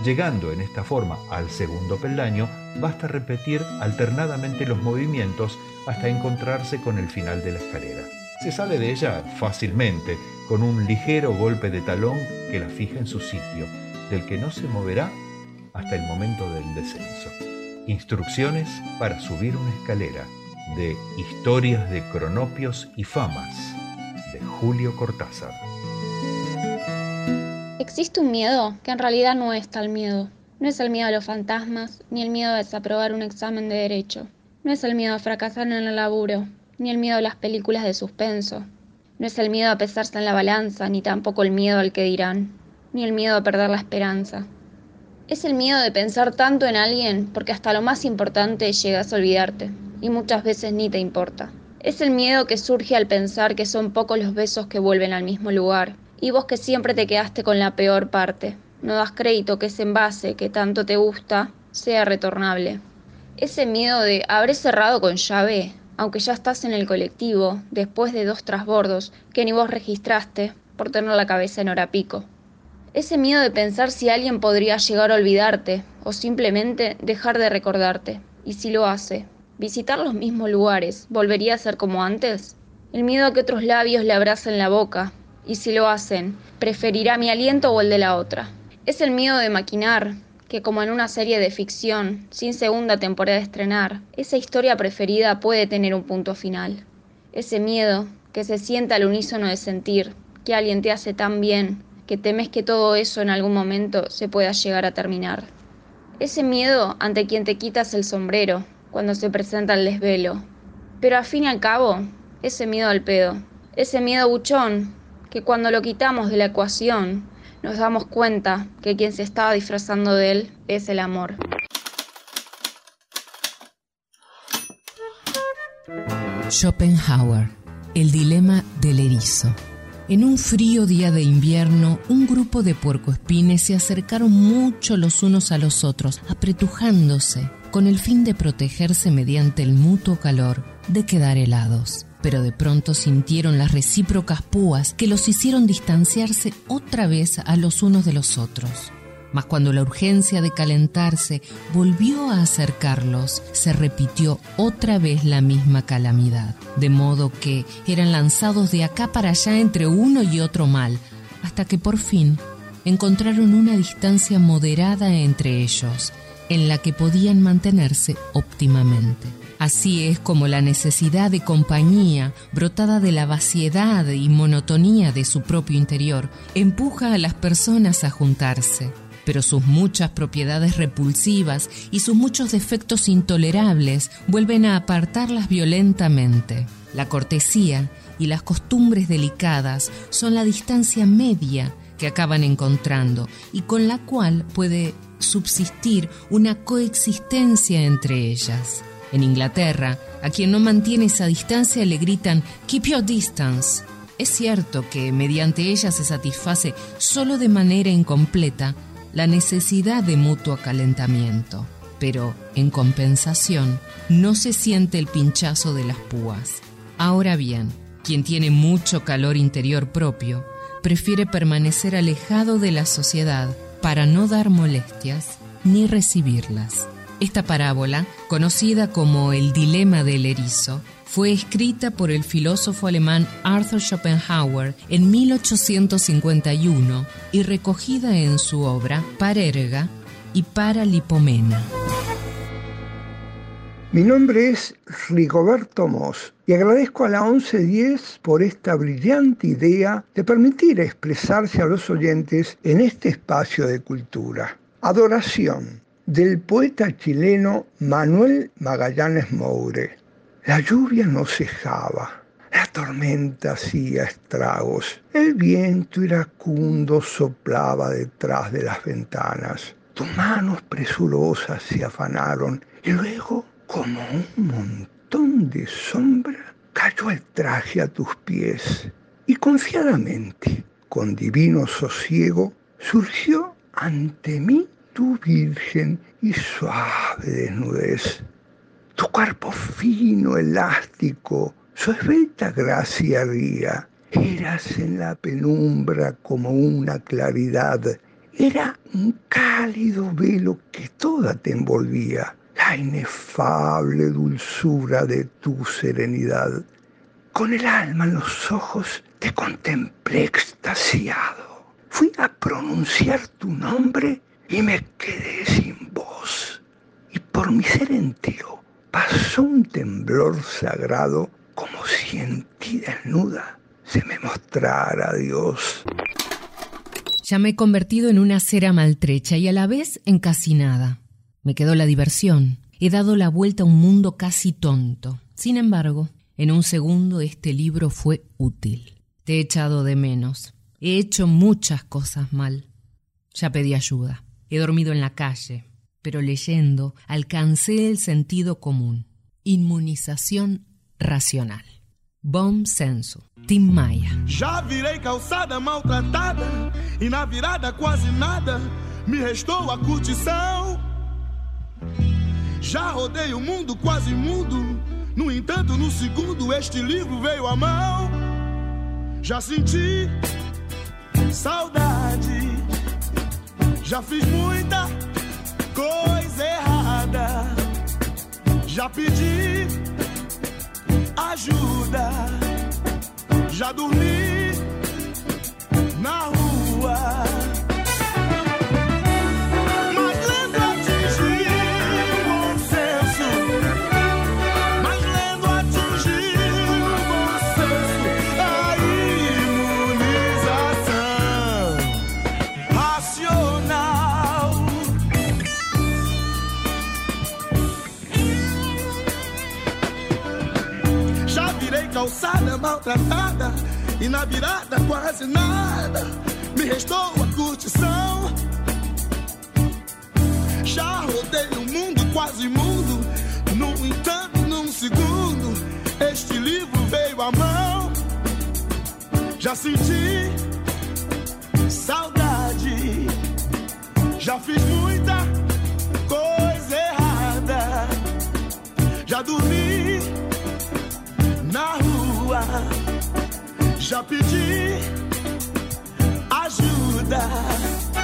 Llegando en esta forma al segundo peldaño, basta repetir alternadamente los movimientos hasta encontrarse con el final de la escalera. Se sale de ella fácilmente, con un ligero golpe de talón que la fija en su sitio, del que no se moverá hasta el momento del descenso. Instrucciones para subir una escalera de Historias de Cronopios y Famas Julio Cortázar. Existe un miedo que en realidad no es tal miedo. No es el miedo a los fantasmas, ni el miedo a desaprobar un examen de derecho. No es el miedo a fracasar en el laburo, ni el miedo a las películas de suspenso. No es el miedo a pesarse en la balanza, ni tampoco el miedo al que dirán, ni el miedo a perder la esperanza. Es el miedo de pensar tanto en alguien porque hasta lo más importante llegas a olvidarte y muchas veces ni te importa. Es el miedo que surge al pensar que son pocos los besos que vuelven al mismo lugar y vos que siempre te quedaste con la peor parte. No das crédito que ese envase que tanto te gusta sea retornable. Ese miedo de habré cerrado con llave, aunque ya estás en el colectivo, después de dos trasbordos que ni vos registraste por tener la cabeza en hora pico. Ese miedo de pensar si alguien podría llegar a olvidarte o simplemente dejar de recordarte. Y si lo hace, visitar los mismos lugares, ¿volvería a ser como antes? El miedo a que otros labios le abracen la boca. Y si lo hacen, ¿preferirá mi aliento o el de la otra? Es el miedo de maquinar, que como en una serie de ficción, sin segunda temporada de estrenar, esa historia preferida puede tener un punto final. Ese miedo que se sienta al unísono de sentir que alguien te hace tan bien que temes que todo eso en algún momento se pueda llegar a terminar. Ese miedo ante quien te quitas el sombrero cuando se presenta el desvelo. Pero al fin y al cabo, ese miedo al pedo, ese miedo buchón, que cuando lo quitamos de la ecuación, nos damos cuenta que quien se estaba disfrazando de él es el amor. Schopenhauer, el dilema del erizo. En un frío día de invierno, un grupo de puercoespines se acercaron mucho los unos a los otros, apretujándose, con el fin de protegerse mediante el mutuo calor de quedar helados. Pero de pronto sintieron las recíprocas púas que los hicieron distanciarse otra vez a los unos de los otros. Mas cuando la urgencia de calentarse volvió a acercarlos, se repitió otra vez la misma calamidad, de modo que eran lanzados de acá para allá entre uno y otro mal, hasta que por fin encontraron una distancia moderada entre ellos, en la que podían mantenerse óptimamente. Así es como la necesidad de compañía, brotada de la vaciedad y monotonía de su propio interior, empuja a las personas a juntarse. Pero sus muchas propiedades repulsivas y sus muchos defectos intolerables vuelven a apartarlas violentamente. La cortesía y las costumbres delicadas son la distancia media que acaban encontrando y con la cual puede subsistir una coexistencia entre ellas. En Inglaterra, a quien no mantiene esa distancia le gritan Keep your distance. Es cierto que mediante ella se satisface solo de manera incompleta la necesidad de mutuo calentamiento, pero en compensación no se siente el pinchazo de las púas. Ahora bien, quien tiene mucho calor interior propio, prefiere permanecer alejado de la sociedad para no dar molestias ni recibirlas. Esta parábola, conocida como el dilema del erizo, fue escrita por el filósofo alemán Arthur Schopenhauer en 1851 y recogida en su obra Parerga y Paralipomena. Mi nombre es Rigoberto Moss y agradezco a la 1110 por esta brillante idea de permitir expresarse a los oyentes en este espacio de cultura. Adoración del poeta chileno Manuel Magallanes Moure. La lluvia no cejaba, la tormenta hacía estragos, el viento iracundo soplaba detrás de las ventanas. Tus manos presurosas se afanaron y luego, como un montón de sombra, cayó el traje a tus pies y confiadamente, con divino sosiego, surgió ante mí tu virgen y suave desnudez. Tu cuerpo fino, elástico, su esbelta gracia ría. Eras en la penumbra como una claridad. Era un cálido velo que toda te envolvía. La inefable dulzura de tu serenidad. Con el alma en los ojos te contemplé extasiado. Fui a pronunciar tu nombre y me quedé sin voz. Y por mi ser entero pasó un temblor sagrado como si en ti desnuda se me mostrara Dios. Ya me he convertido en una cera maltrecha y a la vez en casi nada. Me quedó la diversión. He dado la vuelta a un mundo casi tonto. Sin embargo, en un segundo este libro fue útil. Te he echado de menos. He hecho muchas cosas mal. Ya pedí ayuda. He dormido en la calle, pero leyendo alcancé el sentido común. Inmunización racional. Bom senso. Tim Maia. Já virei calçada maltratada e na virada quase nada me restou a curtição. Já rodei o mundo quase mudo, no entanto, no segundo este livro veio à mão. Já senti saudade já fiz muita coisa errada. Já pedi ajuda. Já dormi na rua. Virada quase nada. Me restou a curtição. Já rodei o mundo quase mundo, no entanto, num segundo, este livro veio à mão. Já senti saudade, já fiz muita coisa errada, já dormi na rua, já pedi ajuda.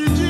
Já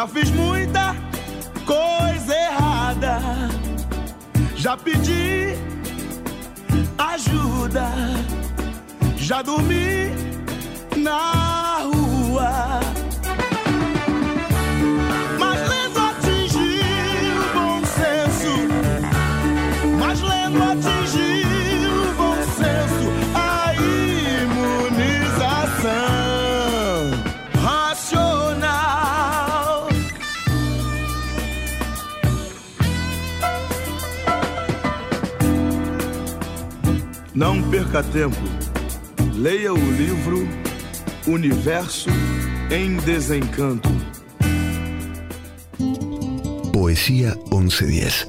já fiz muita coisa errada, já pedi ajuda, já dormi na rua. Não perca tempo. Leia o livro Universo em Desencanto. Poesía 1110.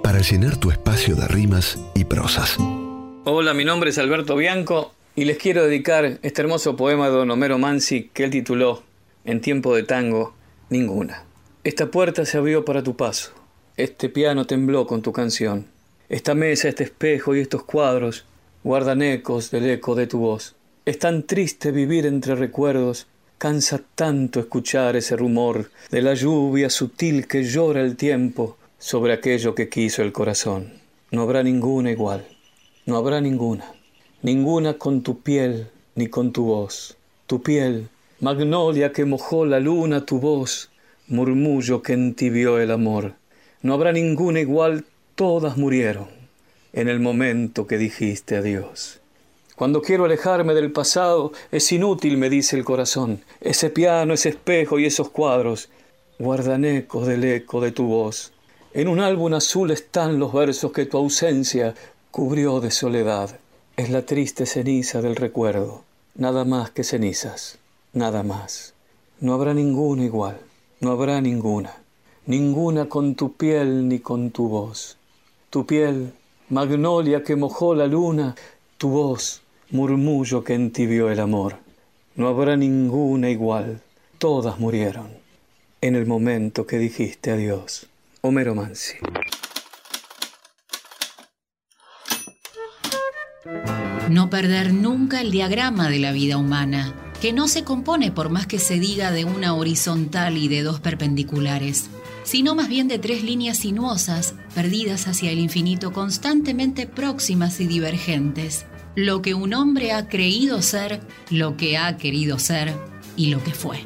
Para llenar tu espacio de rimas y prosas. Hola, mi nombre es Alberto Bianco y les quiero dedicar este hermoso poema de don Homero Mansi que él tituló En tiempo de tango, ninguna. Esta puerta se abrió para tu paso, este piano tembló con tu canción, esta mesa, este espejo y estos cuadros guardan ecos del eco de tu voz. Es tan triste vivir entre recuerdos, cansa tanto escuchar ese rumor de la lluvia sutil que llora el tiempo sobre aquello que quiso el corazón. No habrá ninguna igual, no habrá ninguna, ninguna con tu piel ni con tu voz. Tu piel, magnolia que mojó la luna, tu voz, murmullo que entibió el amor. No habrá ninguna igual, todas murieron en el momento que dijiste adiós. Cuando quiero alejarme del pasado, es inútil, me dice el corazón. Ese piano, ese espejo y esos cuadros guardan ecos del eco de tu voz. En un álbum azul están los versos que tu ausencia cubrió de soledad. Es la triste ceniza del recuerdo, nada más que cenizas, nada más. No habrá ninguna igual, no habrá ninguna, ninguna con tu piel ni con tu voz. Tu piel, magnolia que mojó la luna, tu voz, murmullo que entibió el amor. No habrá ninguna igual, todas murieron en el momento que dijiste adiós. Homero Mansi. No perder nunca el diagrama de la vida humana, que no se compone por más que se diga de una horizontal y de dos perpendiculares, sino más bien de tres líneas sinuosas, perdidas hacia el infinito, constantemente próximas y divergentes. Lo que un hombre ha creído ser, lo que ha querido ser y lo que fue.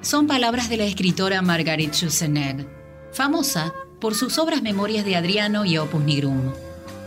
Son palabras de la escritora Margaret Schussenegg, famosa por sus obras Memorias de Adriano y Opus Nigrum,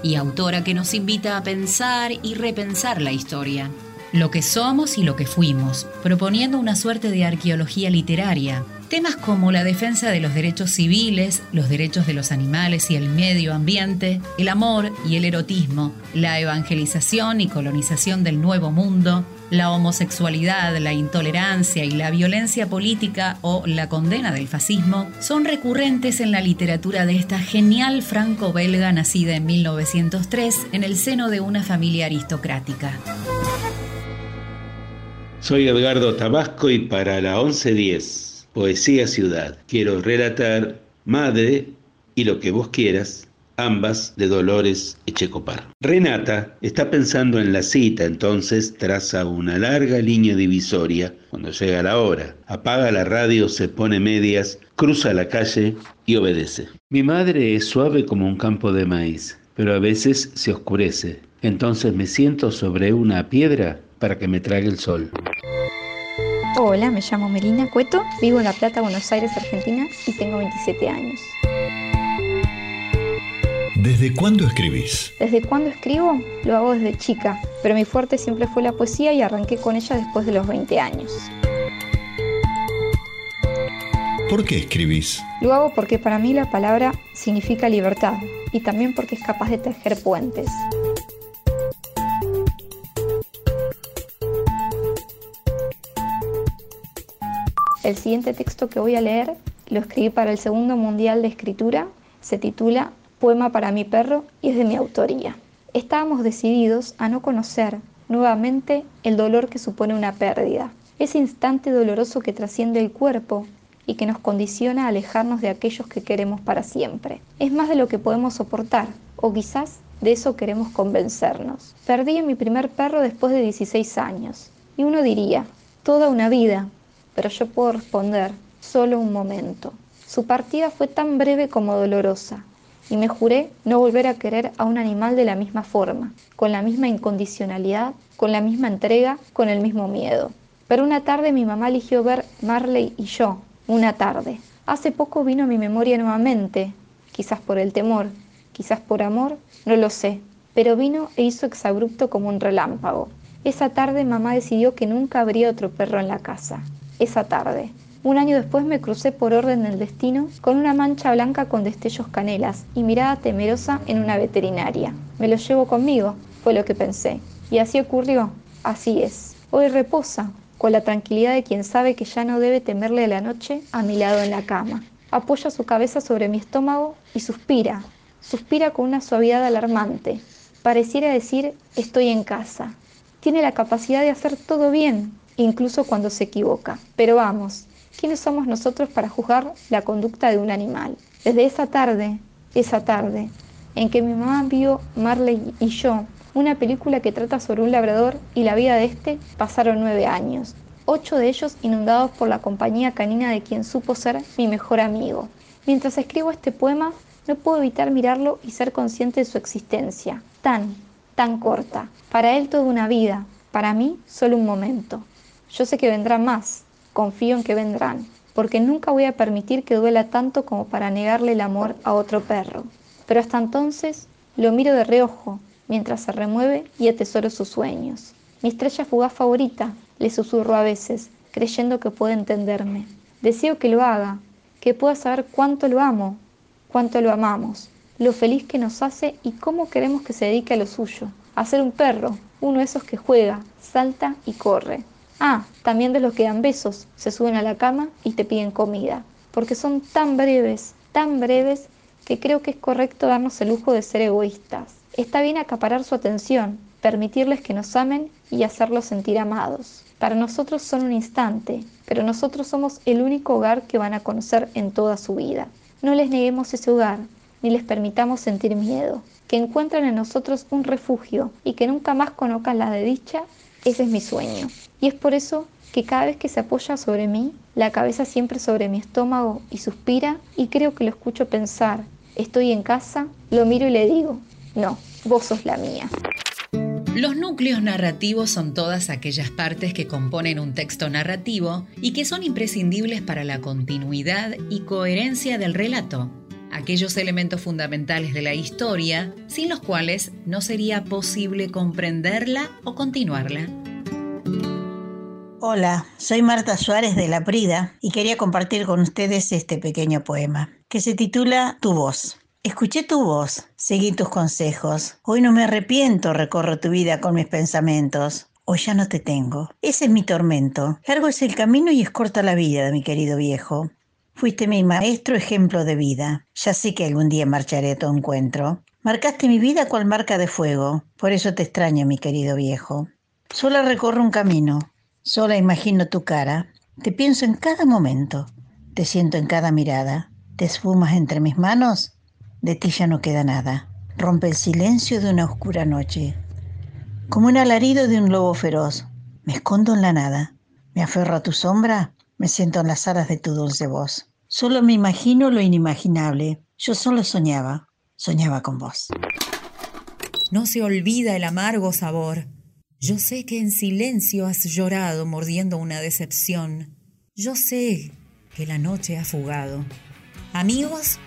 y autora que nos invita a pensar y repensar la historia, lo que somos y lo que fuimos, proponiendo una suerte de arqueología literaria, Temas como la defensa de los derechos civiles, los derechos de los animales y el medio ambiente, el amor y el erotismo, la evangelización y colonización del nuevo mundo, la homosexualidad, la intolerancia y la violencia política o la condena del fascismo son recurrentes en la literatura de esta genial franco-belga nacida en 1903 en el seno de una familia aristocrática. Soy Edgardo Tabasco y para la 1110, Poesía Ciudad, quiero relatar Madre y lo que vos quieras ambas de Dolores Echecopar. Renata está pensando en la cita, entonces traza una larga línea divisoria cuando llega la hora. Apaga la radio, se pone medias, cruza la calle y obedece. Mi madre es suave como un campo de maíz, pero a veces se oscurece. Entonces me siento sobre una piedra para que me trague el sol. Hola, me llamo Melina Cueto, vivo en La Plata, Buenos Aires, Argentina y tengo 27 años. ¿Desde cuándo escribís? ¿Desde cuándo escribo? Lo hago desde chica, pero mi fuerte siempre fue la poesía y arranqué con ella después de los 20 años. ¿Por qué escribís? Lo hago porque para mí la palabra significa libertad y también porque es capaz de tejer puentes. El siguiente texto que voy a leer lo escribí para el segundo mundial de escritura. Se titula Poema para mi perro y es de mi autoría. Estábamos decididos a no conocer nuevamente el dolor que supone una pérdida, ese instante doloroso que trasciende el cuerpo y que nos condiciona a alejarnos de aquellos que queremos para siempre. Es más de lo que podemos soportar, o quizás de eso queremos convencernos. Perdí a mi primer perro después de 16 años, y uno diría, toda una vida, pero yo puedo responder, solo un momento. Su partida fue tan breve como dolorosa, y me juré no volver a querer a un animal de la misma forma, con la misma incondicionalidad, con la misma entrega, con el mismo miedo. Pero una tarde mi mamá eligió ver Marley y yo, una tarde. Hace poco vino a mi memoria nuevamente, quizás por el temor, quizás por amor, no lo sé, pero vino e hizo exabrupto como un relámpago. Esa tarde mamá decidió que nunca habría otro perro en la casa. Esa tarde. Un año después me crucé por orden del destino con una mancha blanca con destellos canelas y mirada temerosa en una veterinaria. Me lo llevo conmigo, fue lo que pensé. Y así ocurrió. Así es. Hoy reposa, con la tranquilidad de quien sabe que ya no debe temerle la noche a mi lado en la cama. Apoya su cabeza sobre mi estómago y suspira. Suspira con una suavidad alarmante. Pareciera decir estoy en casa. Tiene la capacidad de hacer todo bien, incluso cuando se equivoca. Pero vamos, ¿quiénes somos nosotros para juzgar la conducta de un animal? Desde esa tarde, esa tarde, en que mi mamá vio Marley y yo una película que trata sobre un labrador y la vida de este, pasaron nueve años, ocho de ellos inundados por la compañía canina de quien supo ser mi mejor amigo. Mientras escribo este poema, no puedo evitar mirarlo y ser consciente de su existencia, tan, tan corta. Para él toda una vida, para mí solo un momento. Yo sé que vendrán más, confío en que vendrán, porque nunca voy a permitir que duela tanto como para negarle el amor a otro perro. Pero hasta entonces lo miro de reojo, mientras se remueve y atesoro sus sueños. Mi estrella fugaz favorita, le susurro a veces, creyendo que puede entenderme. Deseo que lo haga, que pueda saber cuánto lo amo, cuánto lo amamos, lo feliz que nos hace y cómo queremos que se dedique a lo suyo, a ser un perro, uno de esos que juega, salta y corre. Ah, también de los que dan besos, se suben a la cama y te piden comida, porque son tan breves, tan breves, que creo que es correcto darnos el lujo de ser egoístas. Está bien acaparar su atención, permitirles que nos amen y hacerlos sentir amados. Para nosotros son un instante, pero nosotros somos el único hogar que van a conocer en toda su vida. No les neguemos ese hogar, ni les permitamos sentir miedo. Que encuentren en nosotros un refugio y que nunca más conozcan la de dicha, ese es mi sueño. Y es por eso que cada vez que se apoya sobre mí, la cabeza siempre sobre mi estómago y suspira y creo que lo escucho pensar, estoy en casa, lo miro y le digo, no, vos sos la mía. Los núcleos narrativos son todas aquellas partes que componen un texto narrativo y que son imprescindibles para la continuidad y coherencia del relato. Aquellos elementos fundamentales de la historia sin los cuales no sería posible comprenderla o continuarla. Hola, soy Marta Suárez de La Prida y quería compartir con ustedes este pequeño poema que se titula Tu voz. Escuché tu voz, seguí tus consejos. Hoy no me arrepiento, recorro tu vida con mis pensamientos. Hoy ya no te tengo. Ese es mi tormento. Largo es el camino y es corta la vida mi querido viejo. Fuiste mi maestro, ejemplo de vida. Ya sé que algún día marcharé a tu encuentro. Marcaste mi vida cual marca de fuego. Por eso te extraño, mi querido viejo. Sola recorro un camino, Sola imagino tu cara, te pienso en cada momento, te siento en cada mirada, te esfumas entre mis manos, de ti ya no queda nada. Rompe el silencio de una oscura noche, como un alarido de un lobo feroz. Me escondo en la nada, me aferro a tu sombra, me siento en las alas de tu dulce voz. Solo me imagino lo inimaginable, yo solo soñaba, soñaba con vos. No se olvida el amargo sabor yo sé que en silencio has llorado mordiendo una decepción. Yo sé que la noche ha fugado. Amigos,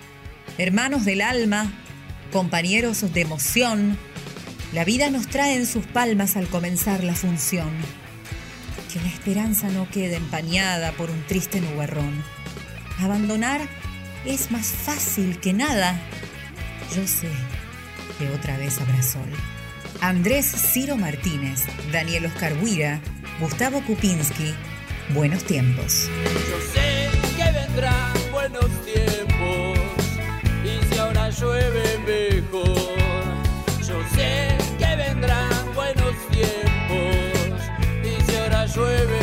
hermanos del alma, compañeros de emoción, la vida nos trae en sus palmas al comenzar la función. Que la esperanza no quede empañada por un triste nubarrón. Abandonar es más fácil que nada. Yo sé que otra vez habrá sol. Andrés Ciro Martínez, Daniel Oscar Huira, Gustavo Kupinski, Buenos Tiempos. Yo sé que vendrán buenos tiempos y si ahora llueve mejor. Yo sé que vendrán buenos tiempos y si ahora llueve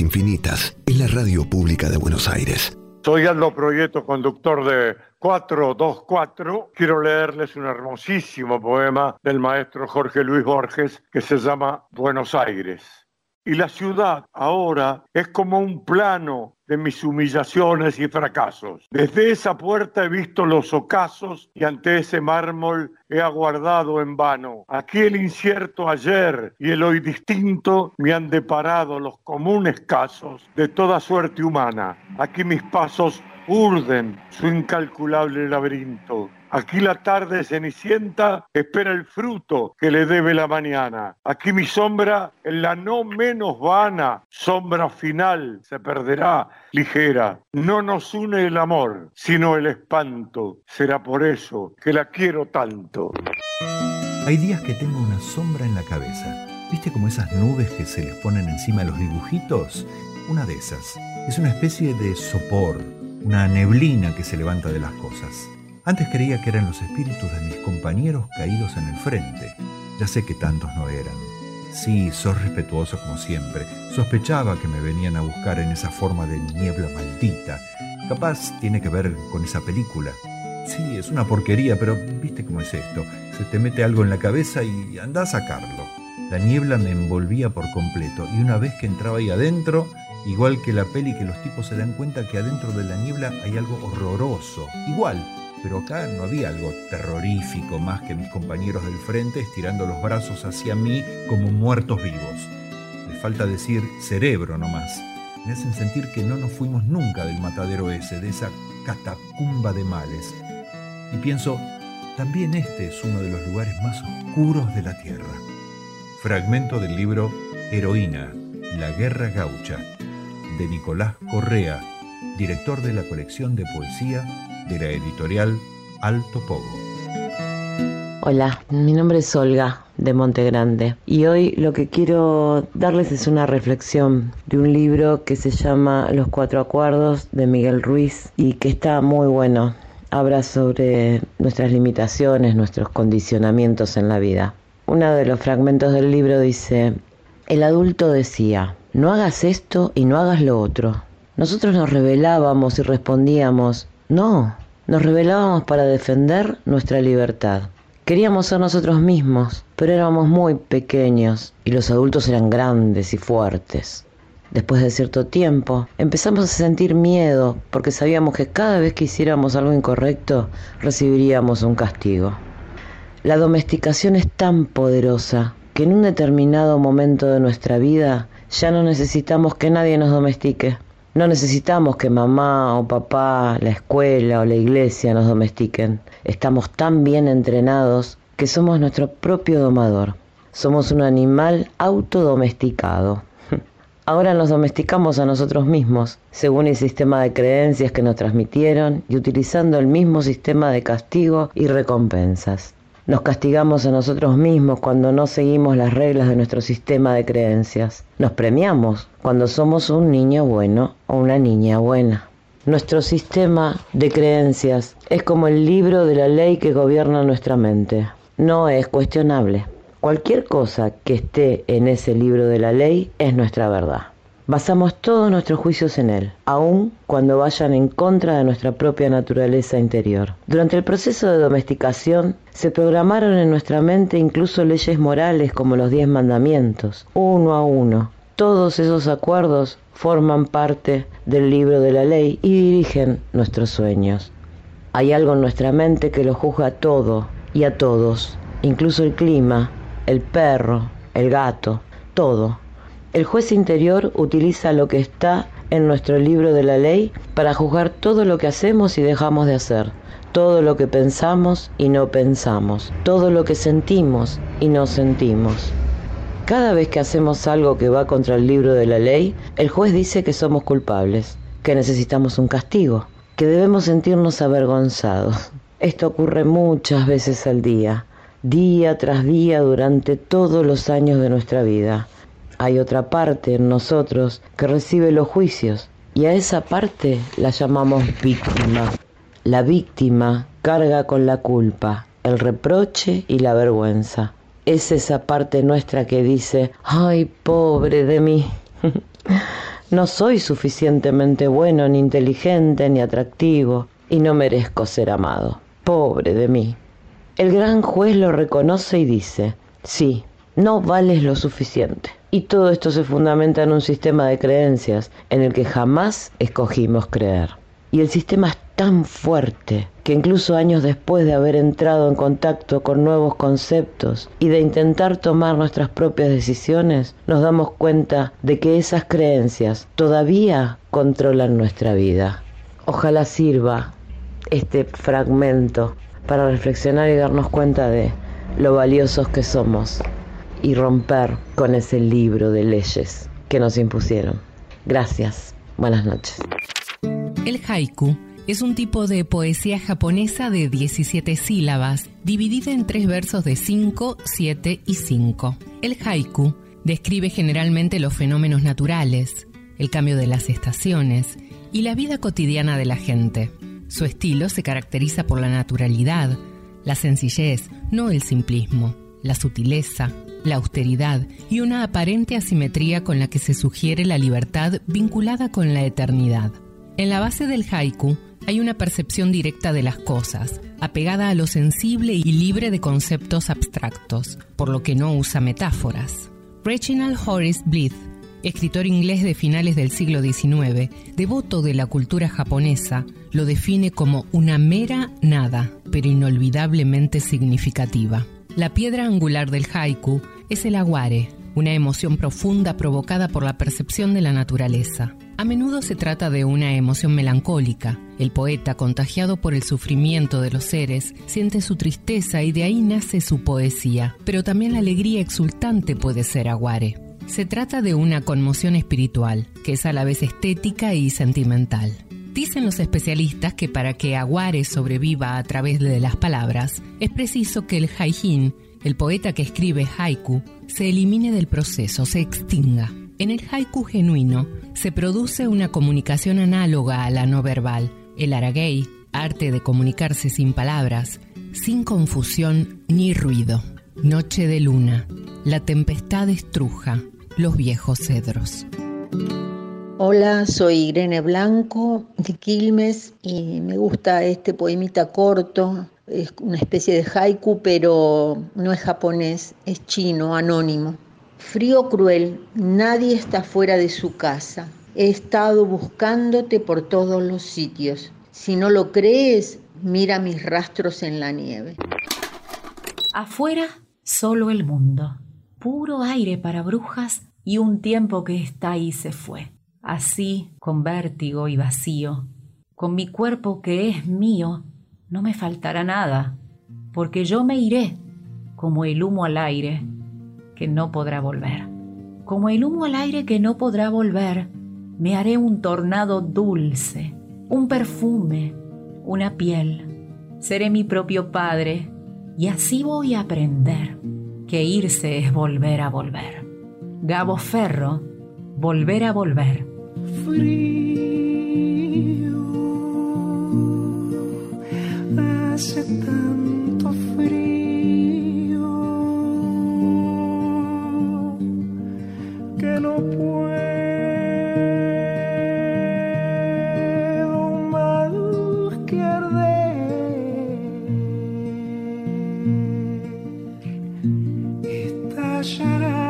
infinitas en la radio pública de Buenos Aires. Soy Aldo Proyecto, conductor de 424. Quiero leerles un hermosísimo poema del maestro Jorge Luis Borges que se llama Buenos Aires. Y la ciudad ahora es como un plano de mis humillaciones y fracasos. Desde esa puerta he visto los ocasos y ante ese mármol he aguardado en vano. Aquí el incierto ayer y el hoy distinto me han deparado los comunes casos de toda suerte humana. Aquí mis pasos urden su incalculable laberinto. Aquí la tarde cenicienta espera el fruto que le debe la mañana. Aquí mi sombra, en la no menos vana sombra final, se perderá ligera. No nos une el amor, sino el espanto. Será por eso que la quiero tanto. Hay días que tengo una sombra en la cabeza. ¿Viste como esas nubes que se les ponen encima de los dibujitos? Una de esas. Es una especie de sopor, una neblina que se levanta de las cosas. Antes creía que eran los espíritus de mis compañeros caídos en el frente. Ya sé que tantos no eran. Sí, sos respetuoso como siempre. Sospechaba que me venían a buscar en esa forma de niebla maldita. Capaz tiene que ver con esa película. Sí, es una porquería, pero viste cómo es esto. Se te mete algo en la cabeza y anda a sacarlo. La niebla me envolvía por completo y una vez que entraba ahí adentro, igual que la peli que los tipos se dan cuenta que adentro de la niebla hay algo horroroso. Igual, pero acá no había algo terrorífico más que mis compañeros del frente estirando los brazos hacia mí como muertos vivos. Les falta decir cerebro nomás. Me hacen sentir que no nos fuimos nunca del matadero ese, de esa catacumba de males. Y pienso, también este es uno de los lugares más oscuros de la tierra. Fragmento del libro Heroína, la guerra gaucha, de Nicolás Correa, director de la colección de poesía de la editorial Alto Pogo. Hola, mi nombre es Olga de Monte Grande y hoy lo que quiero darles es una reflexión de un libro que se llama Los Cuatro Acuerdos de Miguel Ruiz y que está muy bueno. Habla sobre nuestras limitaciones, nuestros condicionamientos en la vida. Uno de los fragmentos del libro dice, el adulto decía, no hagas esto y no hagas lo otro. Nosotros nos rebelábamos y respondíamos, no, nos rebelábamos para defender nuestra libertad. Queríamos ser nosotros mismos, pero éramos muy pequeños y los adultos eran grandes y fuertes. Después de cierto tiempo, empezamos a sentir miedo porque sabíamos que cada vez que hiciéramos algo incorrecto, recibiríamos un castigo. La domesticación es tan poderosa que en un determinado momento de nuestra vida ya no necesitamos que nadie nos domestique. No necesitamos que mamá o papá, la escuela o la iglesia nos domestiquen. Estamos tan bien entrenados que somos nuestro propio domador. Somos un animal autodomesticado. (laughs) Ahora nos domesticamos a nosotros mismos, según el sistema de creencias que nos transmitieron y utilizando el mismo sistema de castigo y recompensas. Nos castigamos a nosotros mismos cuando no seguimos las reglas de nuestro sistema de creencias. Nos premiamos cuando somos un niño bueno o una niña buena. Nuestro sistema de creencias es como el libro de la ley que gobierna nuestra mente. No es cuestionable. Cualquier cosa que esté en ese libro de la ley es nuestra verdad. Basamos todos nuestros juicios en él, aun cuando vayan en contra de nuestra propia naturaleza interior. Durante el proceso de domesticación se programaron en nuestra mente incluso leyes morales como los diez mandamientos, uno a uno. Todos esos acuerdos forman parte del libro de la ley y dirigen nuestros sueños. Hay algo en nuestra mente que lo juzga todo y a todos, incluso el clima, el perro, el gato, todo el juez interior utiliza lo que está en nuestro libro de la ley para juzgar todo lo que hacemos y dejamos de hacer, todo lo que pensamos y no pensamos, todo lo que sentimos y no sentimos. Cada vez que hacemos algo que va contra el libro de la ley, el juez dice que somos culpables, que necesitamos un castigo, que debemos sentirnos avergonzados. Esto ocurre muchas veces al día, día tras día durante todos los años de nuestra vida hay otra parte en nosotros que recibe los juicios y a esa parte la llamamos víctima. La víctima carga con la culpa, el reproche y la vergüenza. es esa parte nuestra que dice, ay, pobre de mí. (laughs) no soy suficientemente bueno, ni inteligente, ni atractivo, y no merezco ser amado. Pobre de mí. El gran juez lo reconoce y dice, sí, no vales lo suficiente. Y todo esto se fundamenta en un sistema de creencias en el que jamás escogimos creer. Y el sistema es tan fuerte que incluso años después de haber entrado en contacto con nuevos conceptos y de intentar tomar nuestras propias decisiones, nos damos cuenta de que esas creencias todavía controlan nuestra vida. Ojalá sirva este fragmento para reflexionar y darnos cuenta de lo valiosos que somos y romper con ese libro de leyes que nos impusieron. Gracias. Buenas noches. El haiku es un tipo de poesía japonesa de 17 sílabas, dividida en tres versos de 5, 7 y 5. El haiku describe generalmente los fenómenos naturales, el cambio de las estaciones y la vida cotidiana de la gente. Su estilo se caracteriza por la naturalidad, la sencillez, no el simplismo, la sutileza, la austeridad y una aparente asimetría con la que se sugiere la libertad vinculada con la eternidad. En la base del haiku hay una percepción directa de las cosas, apegada a lo sensible y libre de conceptos abstractos, por lo que no usa metáforas. Reginald Horace Blythe, escritor inglés de finales del siglo XIX, devoto de la cultura japonesa, lo define como una mera nada, pero inolvidablemente significativa. La piedra angular del haiku es el aguare, una emoción profunda provocada por la percepción de la naturaleza. A menudo se trata de una emoción melancólica. El poeta, contagiado por el sufrimiento de los seres, siente su tristeza y de ahí nace su poesía. Pero también la alegría exultante puede ser aguare. Se trata de una conmoción espiritual, que es a la vez estética y sentimental. Dicen los especialistas que para que Aguare sobreviva a través de las palabras, es preciso que el haijin, el poeta que escribe haiku, se elimine del proceso, se extinga. En el haiku genuino se produce una comunicación análoga a la no verbal, el aragei, arte de comunicarse sin palabras, sin confusión ni ruido. Noche de luna, la tempestad estruja los viejos cedros. Hola, soy Irene Blanco de Quilmes y me gusta este poemita corto. Es una especie de haiku, pero no es japonés, es chino, anónimo. Frío cruel, nadie está fuera de su casa. He estado buscándote por todos los sitios. Si no lo crees, mira mis rastros en la nieve. Afuera, solo el mundo. Puro aire para brujas y un tiempo que está y se fue. Así, con vértigo y vacío, con mi cuerpo que es mío, no me faltará nada, porque yo me iré como el humo al aire que no podrá volver. Como el humo al aire que no podrá volver, me haré un tornado dulce, un perfume, una piel. Seré mi propio padre y así voy a aprender que irse es volver a volver. Gabo Ferro, volver a volver. Hace tanto frío que no puedo más que arder. Estallará,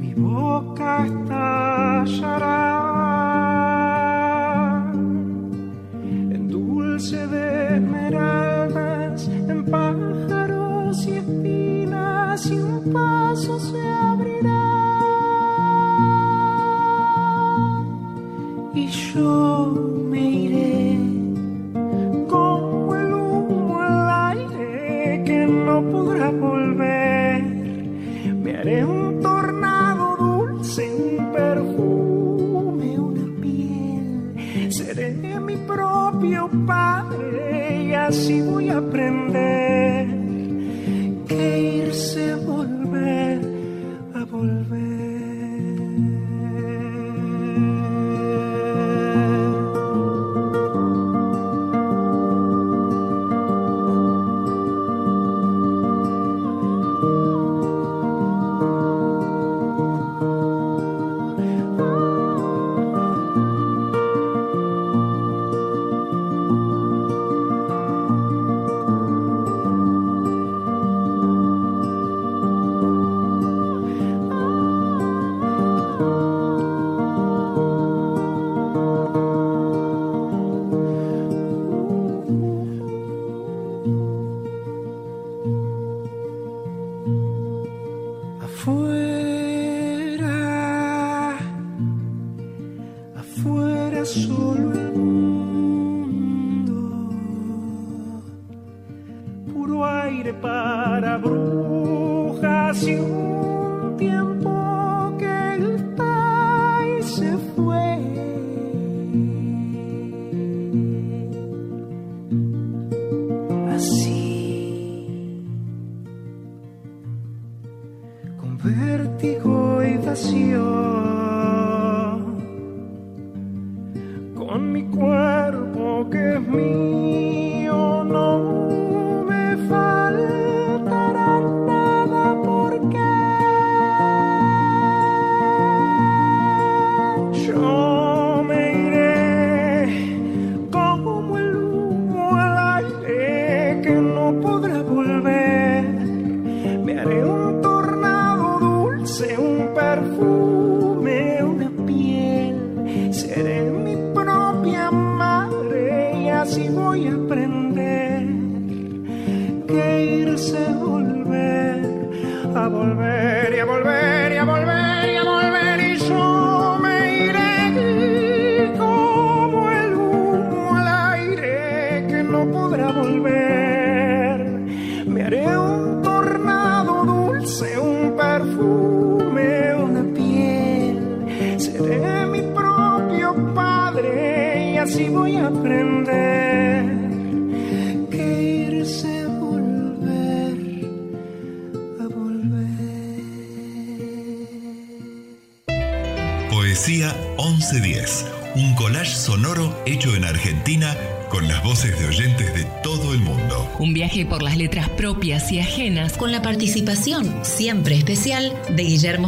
mi boca estallará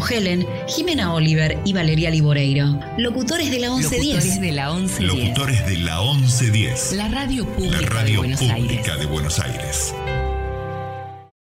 Helen, Jimena Oliver y Valeria Liboreiro. Locutores de la 1110. Locutores de la 1110. Locutores de la 1110. La radio pública, la radio pública de Buenos Aires.